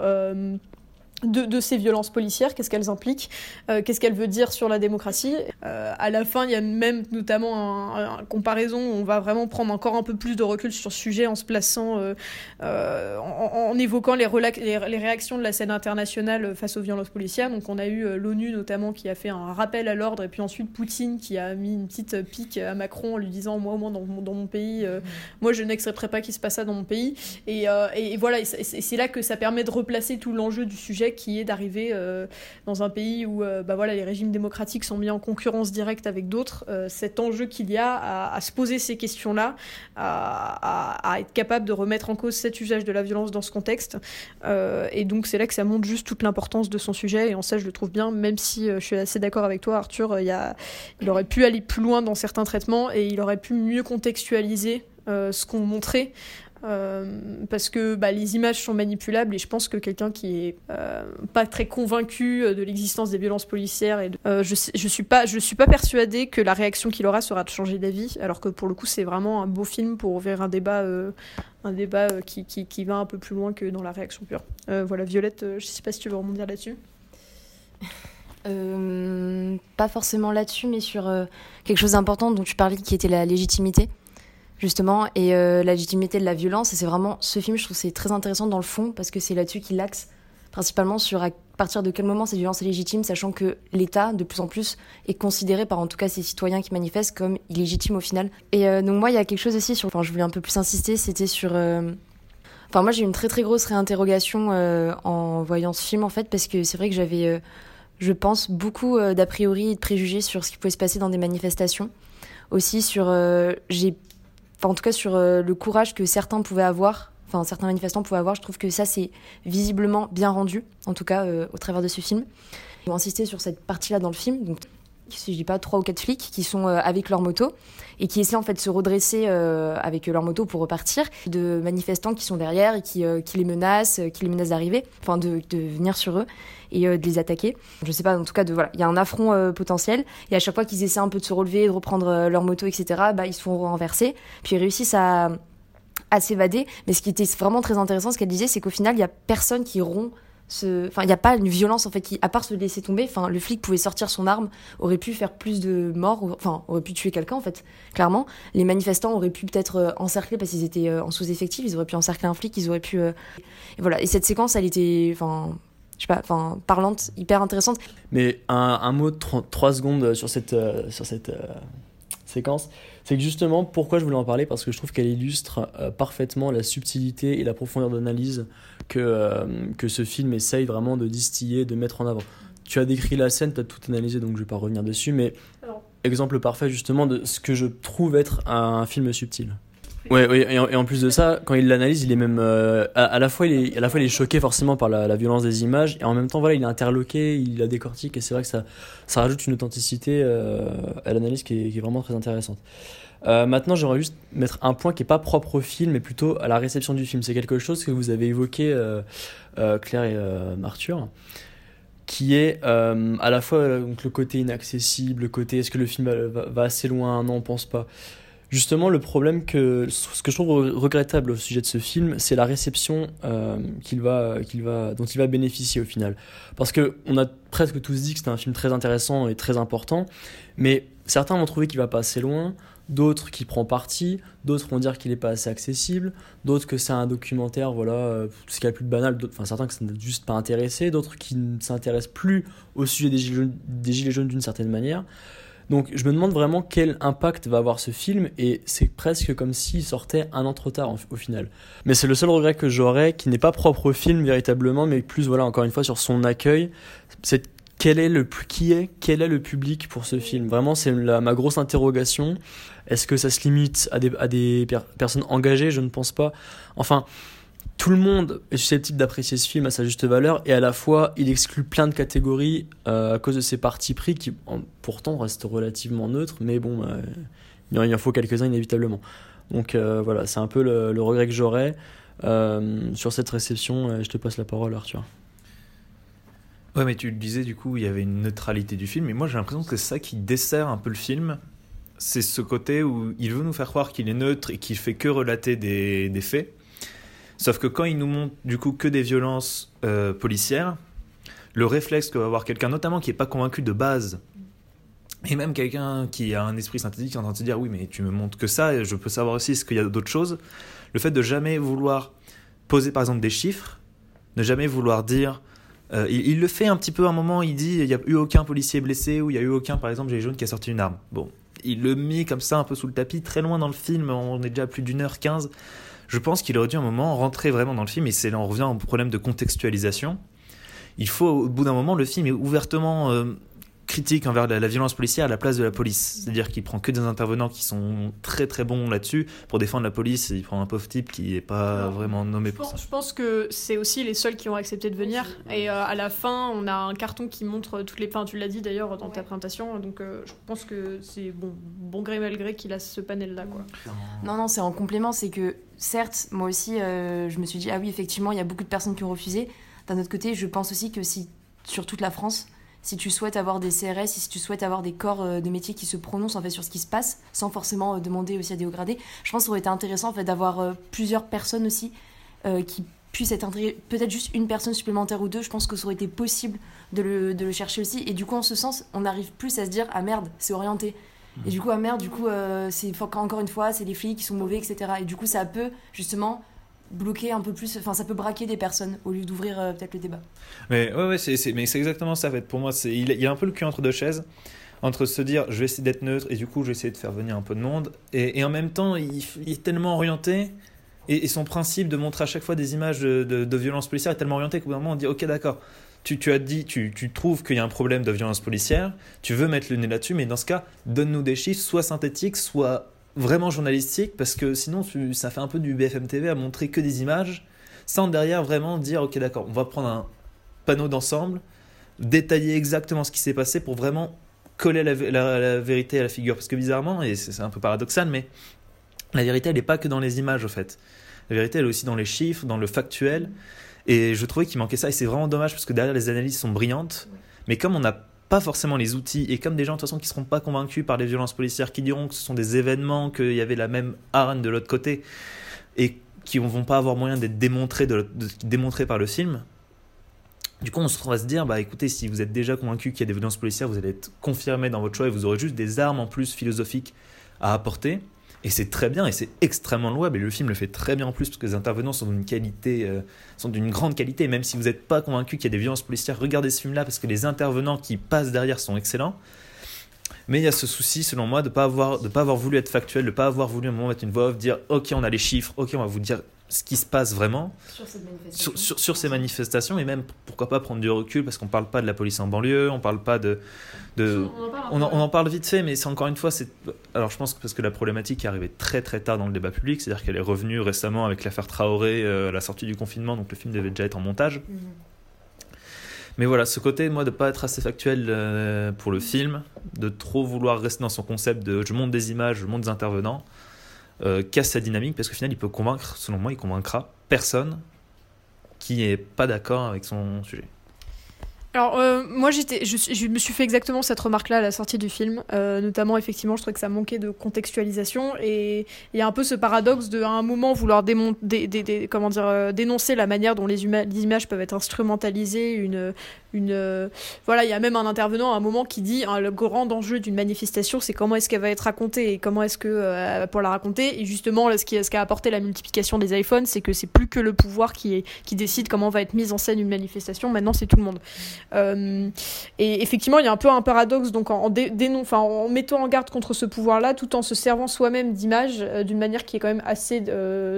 De, ces violences policières, qu'est-ce qu'elles impliquent, euh, qu'est-ce qu'elles veulent dire sur la démocratie. Euh, à la fin, il y a même notamment un, un comparaison où on va vraiment prendre encore un peu plus de recul sur ce sujet en se plaçant, euh, en, évoquant les, réactions de la scène internationale face aux violences policières. Donc on a eu l'ONU notamment qui a fait un rappel à l'ordre et puis ensuite Poutine qui a mis une petite pique à Macron en lui disant moi au moins dans, mon- pays, moi je n'accepterai pas qu'il se passe ça dans mon pays. Et, et, voilà, et c'est là que ça permet de replacer tout l'enjeu du sujet qui est d'arriver euh, dans un pays où euh, bah voilà, les régimes démocratiques sont mis en concurrence directe avec d'autres. Euh, cet enjeu qu'il y a à, se poser ces questions-là, à, être capable de remettre en cause cet usage de la violence dans ce contexte. Et donc c'est là que ça montre juste toute l'importance de son sujet. Et en ça, je le trouve bien, même si je suis assez d'accord avec toi, Arthur. Il, aurait pu aller plus loin dans certains traitements et il aurait pu mieux contextualiser ce qu'on montrait. Euh, parce que bah, les images sont manipulables et je pense que quelqu'un qui est euh, pas très convaincu euh, de l'existence des violences policières et je, je suis pas je suis pas persuadée que la réaction qu'il aura sera de changer d'avis alors que pour le coup c'est vraiment un beau film pour ouvrir un débat un débat qui, qui, va un peu plus loin que dans la réaction pure. Voilà Violette je sais pas si tu veux rebondir là-dessus. Pas forcément là-dessus, mais sur quelque chose d'important dont tu parlais, qui était la légitimité, justement, et euh, la légitimité de la violence. Et c'est vraiment ce film, je trouve, c'est très intéressant dans le fond, parce que c'est là-dessus qu'il axe principalement sur à partir de quel moment cette violence est légitime, sachant que l'État, de plus en plus, est considéré par en tout cas ces citoyens qui manifestent comme illégitime au final. Et euh, donc moi, il y a quelque chose aussi sur, enfin, je voulais un peu plus insister, c'était sur euh, Enfin, moi, j'ai eu une très très grosse réinterrogation euh, en voyant ce film, en fait, parce que c'est vrai que j'avais, je pense, beaucoup d'a priori et de préjugés sur ce qui pouvait se passer dans des manifestations. Aussi sur, j'ai, en tout cas, sur euh, le courage que certains pouvaient avoir, enfin, certains manifestants pouvaient avoir. Je trouve que ça, c'est visiblement bien rendu, en tout cas, euh, au travers de ce film. Je vais insister sur cette partie-là dans le film. Donc, si je dis pas trois ou quatre flics qui sont euh, avec leur moto et qui essaient en fait de se redresser euh, avec leur moto pour repartir de manifestants qui sont derrière et qui, euh, qui les menacent euh, qui les menacent d'arriver enfin de, venir sur eux et euh, de les attaquer je sais pas en tout cas de voilà il y a un affront euh, potentiel et à chaque fois qu'ils essaient un peu de se relever de reprendre euh, leur moto etc bah ils se font renverser puis ils réussissent à à s'évader. Mais ce qui était vraiment très intéressant, ce qu'elle disait, c'est qu'au final, il y a personne qui rompt Enfin, il n'y a pas une violence, en fait, qui, à part se laisser tomber. Enfin, le flic pouvait sortir son arme, aurait pu faire plus de morts, enfin, aurait pu tuer quelqu'un, en fait, clairement. Les manifestants auraient pu peut-être euh, encercler parce qu'ils étaient euh, en sous-effectif, ils auraient pu encercler un flic, ils auraient pu... euh, Et voilà. Et cette séquence, elle était, enfin, je sais pas, enfin, parlante, hyper intéressante. Mais un, mot 3 secondes sur cette, sur cette séquence, c'est que justement, pourquoi je voulais en parler? Parce que je trouve qu'elle illustre euh, parfaitement la subtilité et la profondeur d'analyse que, euh, que ce film essaye vraiment de distiller, de mettre en avant. Tu as décrit la scène, tu as tout analysé, donc je vais pas revenir dessus, mais exemple parfait justement de ce que je trouve être un film subtil. Ouais, ouais, et en, plus de ça, quand il l'analyse, il est même euh, à, la fois il est à la fois il est choqué forcément par la, violence des images et en même temps voilà il est interloqué, il la décortique et c'est vrai que ça ça rajoute une authenticité euh, à l'analyse qui est, vraiment très intéressante. Euh, maintenant, j'aimerais juste mettre un point qui est pas propre au film, mais plutôt à la réception du film. C'est quelque chose que vous avez évoqué, Claire et Arthur, qui est à la fois donc, le côté inaccessible, le côté est-ce que le film va assez loin, non, on pense pas. Justement, le problème que ce que je trouve regrettable au sujet de ce film, c'est la réception euh, dont il va bénéficier au final. Parce que on a presque tous dit que c'était un film très intéressant et très important, mais certains vont trouver qu'il va pas assez loin, d'autres qu'il prend parti, d'autres vont dire qu'il n'est pas assez accessible, d'autres que c'est un documentaire, voilà, euh, ce qu'il y a plus banal, enfin certains que ça n'a juste pas intéressé, d'autres qui ne s'intéressent plus au sujet des gilets jaunes d'une certaine manière. Donc je me demande vraiment quel impact va avoir ce film et c'est presque comme s'il sortait un an trop tard au final. Mais c'est le seul regret que j'aurais qui n'est pas propre au film véritablement mais plus voilà encore une fois sur son accueil, c'est quel est le qui est quel est le public pour ce film? Vraiment c'est ma grosse interrogation. Est-ce que ça se limite à des, à des per- personnes engagées? Je ne pense pas. Enfin, tout le monde est susceptible d'apprécier ce film à sa juste valeur et à la fois il exclut plein de catégories euh, à cause de ses partis pris qui pourtant restent relativement neutres mais bon euh, il en- faut quelques-uns inévitablement donc euh, voilà c'est un peu le, regret que j'aurais euh, sur cette réception je te passe la parole Arthur Ouais, mais tu disais, du coup, il y avait une neutralité du film, et moi j'ai l'impression que c'est ça qui dessert un peu le film. C'est ce côté où il veut nous faire croire qu'il est neutre et qu'il fait que relater des faits. Sauf que quand il nous montre du coup que des violences euh, policières, le réflexe que va avoir quelqu'un, notamment qui n'est pas convaincu de base, et même quelqu'un qui a un esprit synthétique qui est en train de se dire oui mais tu me montres que ça je peux savoir aussi ce qu'il y a d'autres choses, le fait de jamais vouloir poser par exemple des chiffres, ne jamais vouloir dire euh, il, le fait un petit peu à un moment, il dit il n'y a eu aucun policier blessé ou il n'y a eu aucun par exemple gilet jaune qui a sorti une arme. Bon, il le met comme ça un peu sous le tapis, très loin dans le film, on est déjà à plus d'une heure quinze. Je pense qu'il aurait dû un moment rentrer vraiment dans le film et c'est là on revient au problème de contextualisation. Il faut au bout d'un moment le film est ouvertement euh, critique envers la, la violence policière à la place de la police. C'est-à-dire qu'il prend que des intervenants qui sont très très bons là-dessus pour défendre la police. Il prend un pauvre type qui n'est pas vraiment nommé Je pour ça. pense, je pense que c'est aussi les seuls qui ont accepté de venir. Et euh, à la fin, on a un carton qui montre toutes les. Enfin, tu l'as dit d'ailleurs dans ta présentation. Donc, euh, je pense que c'est bon, bon gré mal gré qu'il a ce panel-là, quoi. Non, non, c'est en complément, c'est que certes, moi aussi, euh, je me suis dit, ah oui, effectivement, il y a beaucoup de personnes qui ont refusé. D'un autre côté, je pense aussi que si, sur toute la France, si tu souhaites avoir des CRS, si tu souhaites avoir des corps euh, de métier qui se prononcent en fait sur ce qui se passe, sans forcément euh, demander aussi à des hauts gradés, je pense que ça aurait été intéressant en fait d'avoir euh, plusieurs personnes aussi euh, qui puissent être intégrées, peut-être juste une personne supplémentaire ou deux, je pense que ça aurait été possible de le, de le chercher aussi. Et du coup, en ce sens, on arrive plus à se dire, ah merde, c'est orienté. Et du coup, ah merde, du coup, euh, c'est encore une fois, c'est les flics qui sont mauvais, etc. Et du coup, ça peut justement bloquer un peu plus, enfin, ça peut braquer des personnes au lieu d'ouvrir euh, peut-être le débat. Mais ouais, ouais, c'est, mais c'est exactement ça. En fait. Pour moi, c'est, il, y a un peu le cul entre deux chaises, entre se dire je vais essayer d'être neutre et du coup je vais essayer de faire venir un peu de monde, et, en même temps il, est tellement orienté. Et, son principe de montrer à chaque fois des images de violence policière est tellement orienté qu'au bout d'un moment on dit ok d'accord, tu, tu as dit, tu, tu trouves qu'il y a un problème de violence policière, tu veux mettre le nez là-dessus, mais dans ce cas, donne-nous des chiffres, soit synthétiques, soit vraiment journalistiques, parce que sinon tu- ça fait un peu du BFM TV à montrer que des images, sans derrière vraiment dire ok d'accord, on va prendre un panneau d'ensemble, détailler exactement ce qui s'est passé pour vraiment coller la, la- la vérité à la figure. Parce que bizarrement, et c'est c'est un peu paradoxal, mais la vérité, elle n'est pas que dans les images, au fait. La vérité, elle est aussi dans les chiffres, dans le factuel. Et je trouvais qu'il manquait ça, et c'est vraiment dommage, parce que derrière, les analyses sont brillantes. Mais comme on n'a pas forcément les outils, et comme des gens, de toute façon, qui ne seront pas convaincus par les violences policières, qui diront que ce sont des événements, qu'il y avait la même harne de l'autre côté, et qui ne vont pas avoir moyen d'être démontrés, de, démontrés par le film. Du coup, on se va se dire, bah écoutez, si vous êtes déjà convaincu qu'il y a des violences policières, vous allez être confirmé dans votre choix et vous aurez juste des armes en plus philosophiques à apporter. Et c'est très bien et c'est extrêmement louable. Et le film le fait très bien en plus parce que les intervenants sont d'une qualité, euh, sont d'une grande qualité. Même si vous n'êtes pas convaincu qu'il y a des violences policières, regardez ce film-là parce que les intervenants qui passent derrière sont excellents. Mais il y a ce souci, selon moi, de ne pas, avoir, de pas avoir voulu être factuel, de ne pas avoir voulu à un moment mettre une voix off, dire ok, on a les chiffres, ok, on va vous dire ce qui se passe vraiment Sur cette sur, sur- sur ces manifestations et même pourquoi pas prendre du recul parce qu'on parle pas de la police en banlieue, on parle pas de. de On en parle on, en, on en parle vite fait, mais c'est encore une fois, c'est. Alors je pense que parce que la problématique est arrivée très très tard dans le débat public, c'est-à-dire qu'elle est revenue récemment avec l'affaire Traoré euh, à la sortie du confinement, donc le film devait déjà être en montage. Mais voilà, ce côté, moi, de pas être assez factuel euh, pour le film, de trop vouloir rester dans son concept de je monte des images, je monte des intervenants, euh, casse sa dynamique parce qu'au final, il peut convaincre, selon moi, il convaincra personne qui est pas d'accord avec son sujet. Alors euh, moi j'étais, je, me suis fait exactement cette remarque-là à la sortie du film, Euh, notamment effectivement je trouvais que ça manquait de contextualisation. Et il y a un peu ce paradoxe de à un moment vouloir démon- dé- dé- dé- comment dire euh, dénoncer la manière dont les, les images peuvent être instrumentalisées, une euh, voilà il y a même un intervenant à un moment qui dit hein, le grand enjeu d'une manifestation c'est comment est-ce qu'elle va être racontée et comment est-ce que euh, pour la raconter. Et justement ce qui ce qu'a apporté la multiplication des iPhones c'est que c'est plus que le pouvoir qui décide comment va être mise en scène une manifestation. Maintenant c'est tout le monde. Euh, et effectivement, il y a un peu un paradoxe. Donc en, en, mettant en garde contre ce pouvoir-là, tout en se servant soi-même d'images d'une manière qui est quand même assez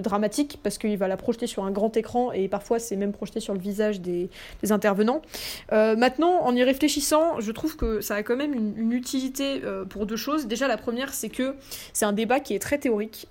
dramatique, parce qu'il va la projeter sur un grand écran et parfois c'est même projeté sur le visage des intervenants. Euh, maintenant, en y réfléchissant, je trouve que ça a quand même une, utilité euh, pour deux choses. Déjà, la première, c'est que c'est un débat qui est très théorique.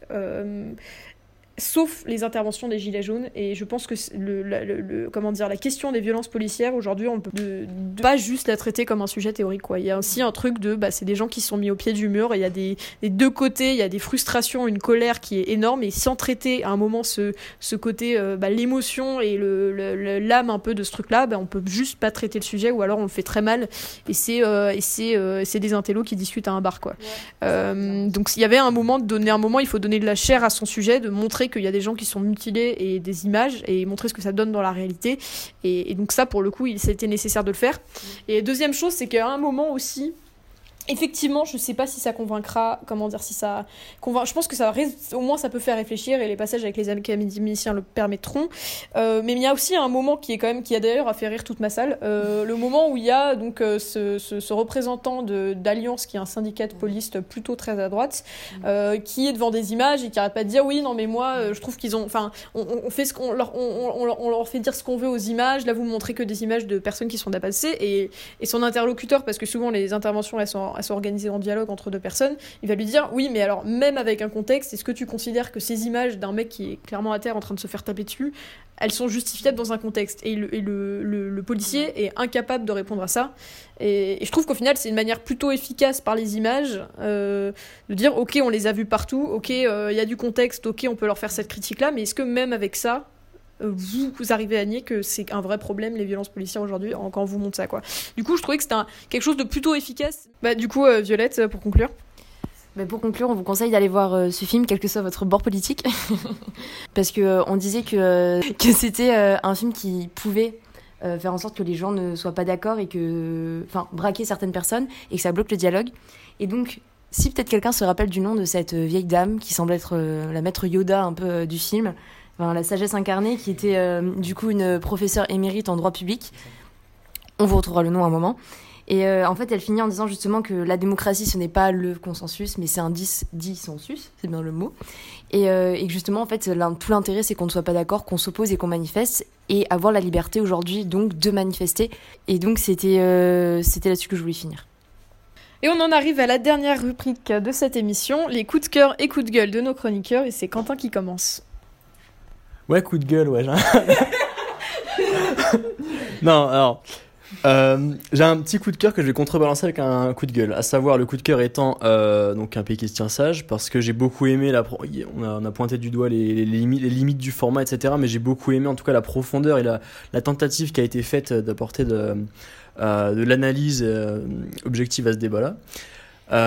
Sauf les interventions des gilets jaunes. Et je pense que le, la- le- le- comment dire la question des violences policières aujourd'hui on peut de, de- pas juste la traiter comme un sujet théorique quoi. Il y a aussi un truc de bah, c'est des gens qui sont mis au pied du mur et il y a des, des deux côtés il y a des frustrations une colère qui est énorme. Et sans traiter à un moment ce, ce côté euh, bah, l'émotion et le, l'âme un peu de ce truc là bah, on peut juste pas traiter le sujet ou alors on le fait très mal. Et c'est euh, et c'est euh, c'est des intellos qui discutent à un bar quoi. Donc il y avait un moment de donner un moment, il faut donner de la chair à son sujet, de montrer qu'il y a des gens qui sont mutilés et des images et montrer ce que ça donne dans la réalité. Et, donc ça, pour le coup, il c'était nécessaire de le faire. Et deuxième chose, c'est qu'à un moment aussi. Effectivement, je sais pas si ça convaincra, comment dire, si ça convainc. Je pense que ça, au moins, ça peut faire réfléchir et les passages avec les académiciens le permettront. Euh, mais il y a aussi un moment qui est quand même, qui a d'ailleurs fait rire toute ma salle, euh, le moment où il y a donc euh, ce, ce- ce représentant d'Alliance, qui est un syndicat de police plutôt très à droite, euh, qui est devant des images et qui arrête pas de dire oui, non mais moi, je trouve qu'ils ont, enfin, on, fait ce qu'on leur, on, on- on leur- on leur fait dire ce qu'on veut aux images. Là, vous montrez que des images de personnes qui sont dépassées et, et son interlocuteur, parce que souvent les interventions elles sont, sont organisées en dialogue entre deux personnes, il va lui dire oui, mais alors même avec un contexte, est-ce que tu considères que ces images d'un mec qui est clairement à terre en train de se faire taper dessus, elles sont justifiables dans un contexte? Et, le, le, policier est incapable de répondre à ça. Et, je trouve qu'au final, c'est une manière plutôt efficace par les images euh, de dire ok, on les a vues partout, ok, euh, il y a du contexte, ok, on peut leur faire cette critique-là, mais est-ce que même avec ça, vous, vous arrivez à nier que c'est un vrai problème les violences policières aujourd'hui quand on vous montre ça quoi. Du coup, je trouvais que c'était un- quelque chose de plutôt efficace. Bah du coup, euh, Violette, euh, pour conclure. Mais pour conclure, on vous conseille d'aller voir euh, ce film, quel que soit votre bord politique, parce que euh, on disait que euh, que c'était euh, un film qui pouvait euh, faire en sorte que les gens ne soient pas d'accord et que, enfin, braquer certaines personnes et que ça bloque le dialogue. Et donc, si peut-être quelqu'un se rappelle du nom de cette euh, vieille dame qui semble être euh, la maître Yoda un peu euh, du film, la sagesse incarnée, qui était euh, du coup une professeure émérite en droit public, on vous retrouvera le nom à un moment. Et euh, en fait, elle finit en disant justement que la démocratie, ce n'est pas le consensus, mais c'est un dis dissensus, c'est bien le mot. Et, euh, et que justement, en fait, tout l'intérêt, c'est qu'on ne soit pas d'accord, qu'on s'oppose et qu'on manifeste, et avoir la liberté aujourd'hui, donc, de manifester. Et donc, euh, c'était là-dessus que je voulais finir. Et on en arrive à la dernière rubrique de cette émission, les coups de cœur et coups de gueule de nos chroniqueurs, et c'est Quentin qui commence. Ouais, coup de gueule, ouais. non, alors. euh, j'ai un petit coup de cœur que je vais contrebalancer avec un coup de gueule, à savoir le coup de cœur étant euh, donc un pays qui se tient sage, parce que j'ai beaucoup aimé la. On a, pointé du doigt les, limites, du format, etc. Mais j'ai beaucoup aimé en tout cas la profondeur et la, tentative qui a été faite d'apporter de, euh, de l'analyse objective à ce débat-là.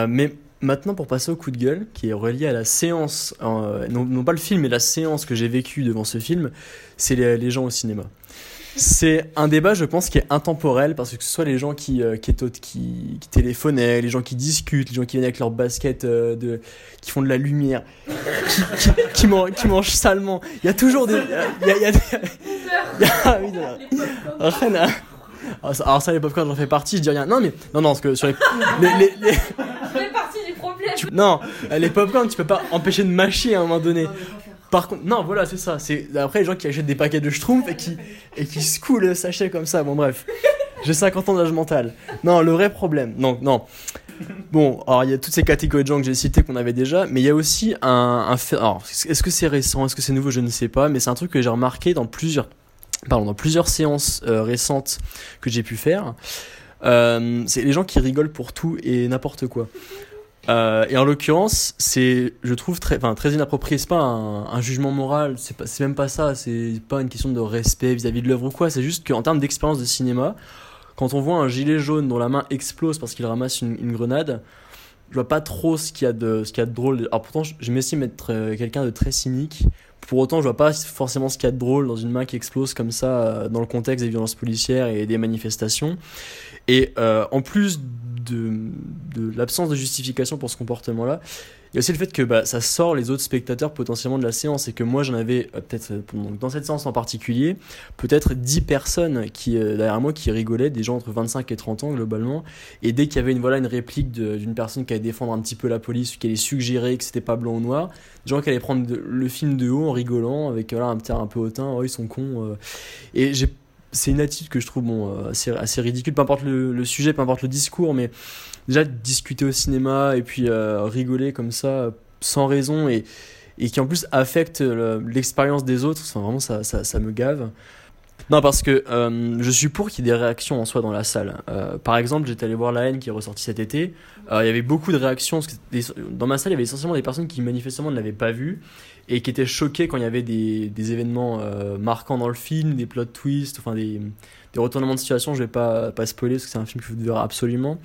Mais Maintenant, pour passer au coup de gueule, qui est relié à la séance, euh, non, pas le film, mais la séance que j'ai vécue devant ce film, c'est les, gens au cinéma. C'est un débat, je pense, qui est intemporel parce que ce soit les gens qui, euh, qui, qui, qui téléphonaient, les gens qui discutent, les gens qui viennent avec leur basket, euh, qui font de la lumière, qui, qui, qui mangent, salement. Il y a toujours des. Il y a, il y a des- ah à- Alors ça, les popcorn, j'en fais partie, je dis rien. Non, mais. Non, non, parce que sur les- fait partie du problème. Tu- non, les popcorn, tu peux pas empêcher de mâcher à un moment donné. Par contre, non, voilà, c'est ça. C'est après les gens qui achètent des paquets de schtroumpfs et qui et qui le sachet comme ça. Bon, bref, j'ai 50 ans d'âge mental. Non, le vrai problème. Non, non. Bon, alors il y a toutes ces catégories de gens que j'ai citées qu'on avait déjà, mais il y a aussi un, un fait. Alors, est-ce que c'est récent, est-ce que c'est nouveau, je ne sais pas, mais c'est un truc que j'ai remarqué dans plusieurs, pardon, dans plusieurs séances euh, récentes que j'ai pu faire. Euh, c'est les gens qui rigolent pour tout et n'importe quoi. Euh, et en l'occurrence, c'est, je trouve très, enfin, très inapproprié. C'est pas un, jugement moral. C'est même pas ça. C'est pas une question de respect vis-à-vis de l'œuvre ou quoi. C'est juste qu'en termes d'expérience de cinéma, quand on voit un gilet jaune dont la main explose parce qu'il ramasse une, grenade, je vois pas trop ce qu'il y a de, y a de drôle. Alors pourtant, je, je m'estime être euh, quelqu'un de très cynique. Pour autant, je vois pas forcément ce qu'il y a de drôle dans une main qui explose comme ça euh, dans le contexte des violences policières et des manifestations. Et en plus de, l'absence de justification pour ce comportement-là, a aussi le fait que bah, ça sort les autres spectateurs potentiellement de la séance et que moi j'en avais euh, peut-être euh, dans cette séance en particulier peut-être 10 personnes qui euh, derrière moi qui rigolaient des gens entre 25 et 30 ans globalement. Et dès qu'il y avait une voilà une réplique d'une personne qui allait défendre un petit peu la police qui allait suggérer que c'était pas blanc ou noir des gens qui allaient prendre le film de haut en rigolant avec voilà un petit un peu hautain oh ils sont cons et j'ai c'est une attitude que je trouve bon, euh, assez, assez ridicule, peu importe le, le sujet, peu importe le discours, mais déjà discuter au cinéma et puis euh, rigoler comme ça euh, sans raison et, et qui en plus affecte le- l'expérience des autres, enfin, vraiment ça, ça, ça me gave. Non, parce que euh, je suis pour qu'il y ait des réactions en soi dans la salle. Euh, par exemple, j'étais allé voir La haine qui est ressortie cet été. Euh, il y avait beaucoup de réactions. dans ma salle, il y avait essentiellement des personnes qui manifestement ne l'avaient pas vu et qui étaient choquées quand il y avait des, des événements euh, marquants dans le film, des plot twists, enfin des, des retournements de situation. Je vais pas, pas spoiler parce que c'est un film que vous devez absolument.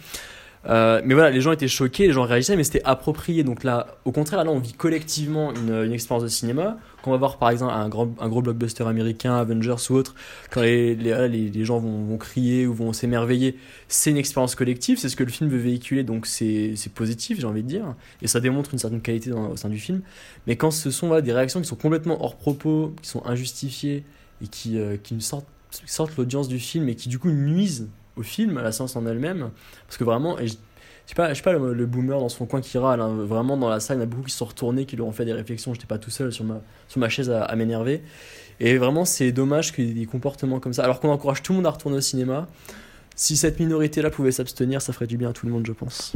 Euh, mais voilà, les gens étaient choqués, les gens réagissaient, mais c'était approprié. Donc là, au contraire, là, on vit collectivement une, une expérience de cinéma. Quand on va voir par exemple un, gros blockbuster américain, Avengers ou autre, quand les, gens vont, crier ou vont s'émerveiller, c'est une expérience collective, c'est ce que le film veut véhiculer, donc c'est positif, j'ai envie de dire. Et ça démontre une certaine qualité au sein du film. Mais quand ce sont des réactions qui sont complètement hors propos, qui sont injustifiées et qui, euh, sortent, sortent l'audience du film et qui du coup nuisent au film, à la séance en elle-même, parce que vraiment, et je, je sais pas, je sais pas le, le boomer dans son coin qui râle, hein, vraiment dans la salle, il y en a beaucoup qui se sont retournés, qui lui ont fait des réflexions, j'étais pas tout seul sur ma, sur ma chaise à, à m'énerver. Et vraiment, c'est dommage qu'il y ait des comportements comme ça, alors qu'on encourage tout le monde à retourner au cinéma. Si cette minorité-là pouvait s'abstenir, ça ferait du bien à tout le monde, je pense.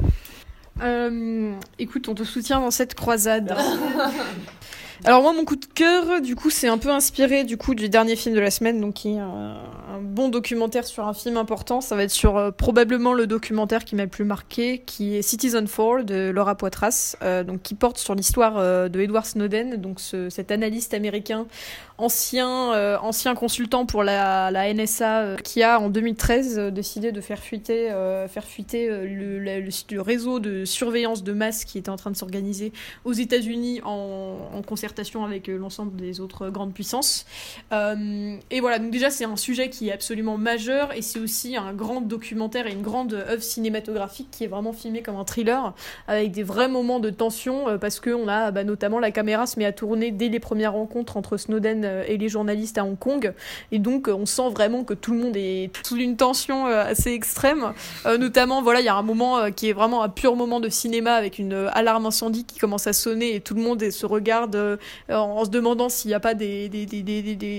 Euh, écoute, on te soutient dans cette croisade. Alors moi, mon coup de cœur, du coup, c'est un peu inspiré du coup du dernier film de la semaine, donc qui est un, bon documentaire sur un film important. Ça va être sur euh, probablement le documentaire qui m'a le plus marqué, qui est Citizen 4 de Laura Poitras, euh, donc qui porte sur l'histoire euh, de Edward Snowden, donc ce- cet analyste américain ancien euh, ancien consultant pour la, la NSA euh, qui a en 2013 euh, décidé de faire fuiter faire fuiter le, le- réseau de surveillance de masse qui était en train de s'organiser aux États-Unis en, en concertation avec l'ensemble des autres grandes puissances. Et voilà, donc déjà c'est un sujet qui est absolument majeur et c'est aussi un grand documentaire et une grande œuvre cinématographique qui est vraiment filmé comme un thriller avec des vrais moments de tension parce que on a bah, notamment la caméra se met à tourner dès les premières rencontres entre Snowden et les journalistes à Hong Kong et donc euh, on sent vraiment que tout le monde est sous une tension euh, assez extrême. Euh, notamment voilà il y a un moment euh, qui est vraiment un pur moment de cinéma avec une euh, alarme incendie qui commence à sonner et tout le monde se regarde euh, en, se demandant s'il n'y a pas des,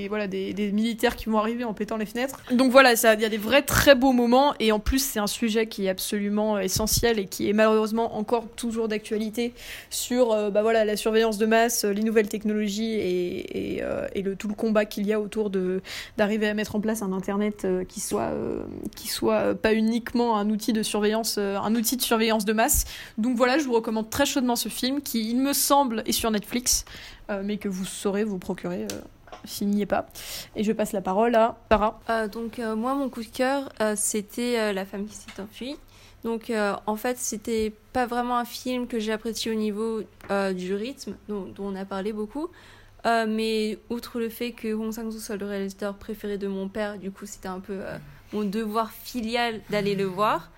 voilà, des, militaires qui vont arriver en pétant les fenêtres. Donc voilà, il y a des vrais très beaux moments et en plus c'est un sujet qui est absolument essentiel et qui est malheureusement encore toujours d'actualité sur euh, bah voilà, la surveillance de masse, euh, les nouvelles technologies et, euh, et le, tout le combat qu'il y a autour de d'arriver à mettre en place un internet euh, qui soit euh, qui soit euh, pas uniquement un outil de surveillance un outil de surveillance de masse. Donc voilà, je vous recommande très chaudement ce film qui il me semble est sur Netflix mais que vous saurez vous procurer s'il n'y est pas. Et je passe la parole à Sarah. Donc moi mon coup de cœur c'était La femme qui s'est enfuie Donc en fait, c'était pas vraiment un film que j'ai apprécié au niveau du rythme, dont on a parlé beaucoup. Euh, mais outre le fait que Hong Sang-soo soit le réalisateur préféré de mon père, du coup c'était un peu euh, mon devoir filial d'aller le voir.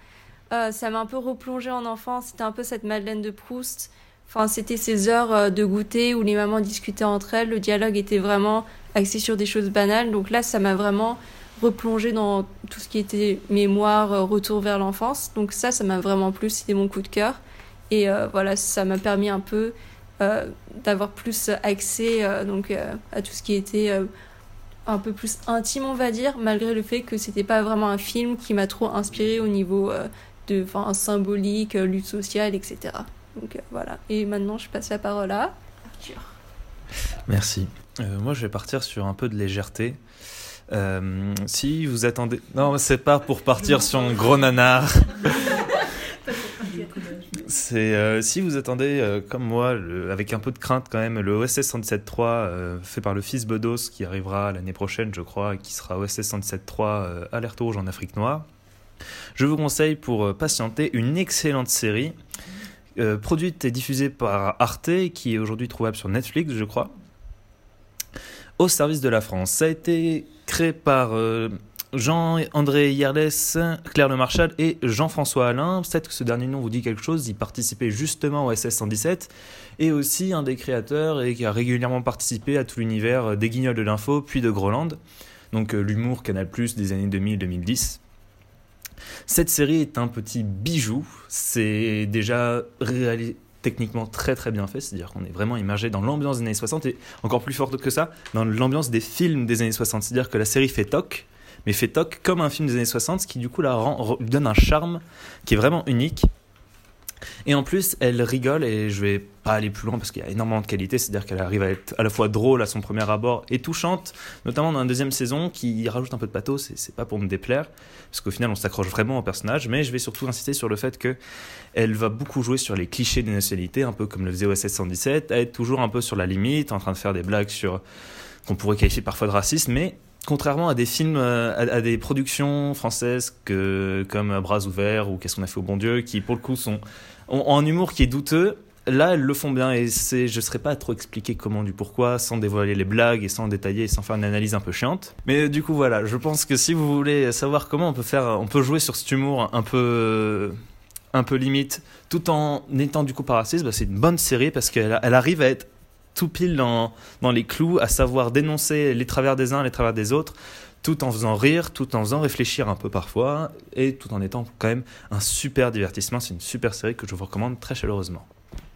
Euh, ça m'a un peu replongé en enfance. C'était un peu cette Madeleine de Proust. Enfin, c'était ces heures de goûter où les mamans discutaient entre elles. Le dialogue était vraiment axé sur des choses banales. Donc là, ça m'a vraiment replongé dans tout ce qui était mémoire, retour vers l'enfance. Donc ça, ça m'a vraiment plu. C'était mon coup de cœur. Et voilà, ça m'a permis un peu d'avoir plus accès euh, donc, euh, à tout ce qui était euh, un peu plus intime, on va dire, malgré le fait que c'était pas vraiment un film qui m'a trop inspiré au niveau euh, de enfin, symbolique, euh, lutte sociale, etc. Donc euh, voilà. Et maintenant, je passe la parole à Arthur. Merci. Euh, moi, je vais partir sur un peu de légèreté. Euh, si vous attendez. Non, c'est pas pour partir sur un gros nanar. Euh, si vous attendez euh, comme moi, avec un peu de crainte quand même, le OSS 107.3 euh, fait par le fils Bedos qui arrivera l'année prochaine, je crois, et qui sera OSS 107.3 euh, Alerte rouge en Afrique noire. Je vous conseille pour patienter une excellente série produite et diffusée par Arte, qui est aujourd'hui trouvable sur Netflix, je crois. Au service de la France. Ça a été créé par Jean-André Yerles, Claire Le Marchal et Jean-François Alain. Peut-être que ce dernier nom vous dit quelque chose. Il participait justement au SS 117 et aussi un des créateurs et qui a régulièrement participé à tout l'univers des Guignols de l'info puis de Groland. Donc euh, l'humour Canal Plus des années 2000-2010. Cette série est un petit bijou. C'est déjà techniquement très très bien fait, c'est-à-dire qu'on est vraiment immergé dans l'ambiance des années 60 et encore plus forte que ça, dans l'ambiance des films des années 60. C'est-à-dire que la série fait toc, mais fait toc comme un film des années 60, ce qui du coup la rend, lui donne un charme qui est vraiment unique. Et en plus, elle rigole, et je vais pas aller plus loin parce qu'il y a énormément de qualité, c'est-à-dire qu'elle arrive à être à la fois drôle à son premier abord et touchante, notamment dans la deuxième saison qui rajoute un peu de pathos, et c'est pas pour me déplaire, parce qu'au final on s'accroche vraiment au personnage, mais je vais surtout insister sur le fait que elle va beaucoup jouer sur les clichés des nationalités, un peu comme le faisait OSS 117, à être toujours un peu sur la limite, en train de faire des blagues sur qu'on pourrait qualifier parfois de racisme, mais contrairement à des films, euh, à, à des productions françaises que, comme Bras ouverts ou Qu'est-ce qu'on a fait au bon Dieu, qui pour le coup sont ont, un humour qui est douteux. Là, elles le font bien et c'est, je ne saurais pas trop expliquer comment du pourquoi, sans dévoiler les blagues et sans détailler et sans faire une analyse un peu chiante. Mais du coup, voilà, je pense que si vous voulez savoir comment on peut faire, on peut jouer sur cet humour un peu, un peu limite, tout en étant du coup raciste, bah, c'est une bonne série parce qu'elle elle arrive à être tout pile dans, dans les clous, à savoir dénoncer les travers des uns, les travers des autres, tout en faisant rire, tout en faisant réfléchir un peu parfois, et tout en étant quand même un super divertissement. C'est une super série que je vous recommande très chaleureusement.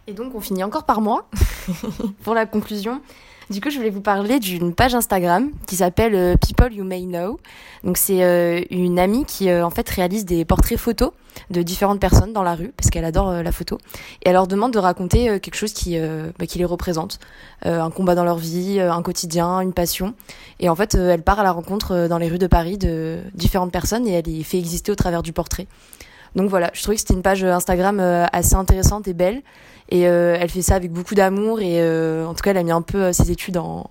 Et donc on finit encore par moi pour la conclusion. Du coup, je voulais vous parler d'une page Instagram qui s'appelle euh, People You May Know. Donc c'est euh, une amie qui euh, en fait réalise des portraits photos de différentes personnes dans la rue parce qu'elle adore la photo et elle leur demande de raconter quelque chose qui bah, qui les représente, un combat dans leur vie, un quotidien, une passion. Et en fait, elle part à la rencontre dans les rues de Paris de différentes personnes et elle les fait exister au travers du portrait. Donc voilà, je trouvais que c'était une page Instagram euh, assez intéressante et belle. Et euh, elle fait ça avec beaucoup d'amour. Et euh, en tout cas, elle a mis un peu euh, ses études en,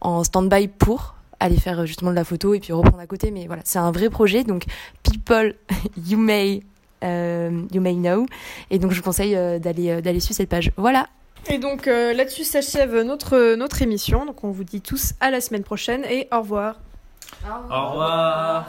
en stand-by pour aller faire euh, justement de la photo et puis reprendre à côté. Mais voilà, c'est un vrai projet. Donc, people, you may, euh, you may know. Et donc, je vous conseille euh, d'aller euh, d'aller suivre cette page. Voilà. Et donc euh, là-dessus s'achève notre, notre émission. Donc on vous dit tous à la semaine prochaine et au revoir. Au revoir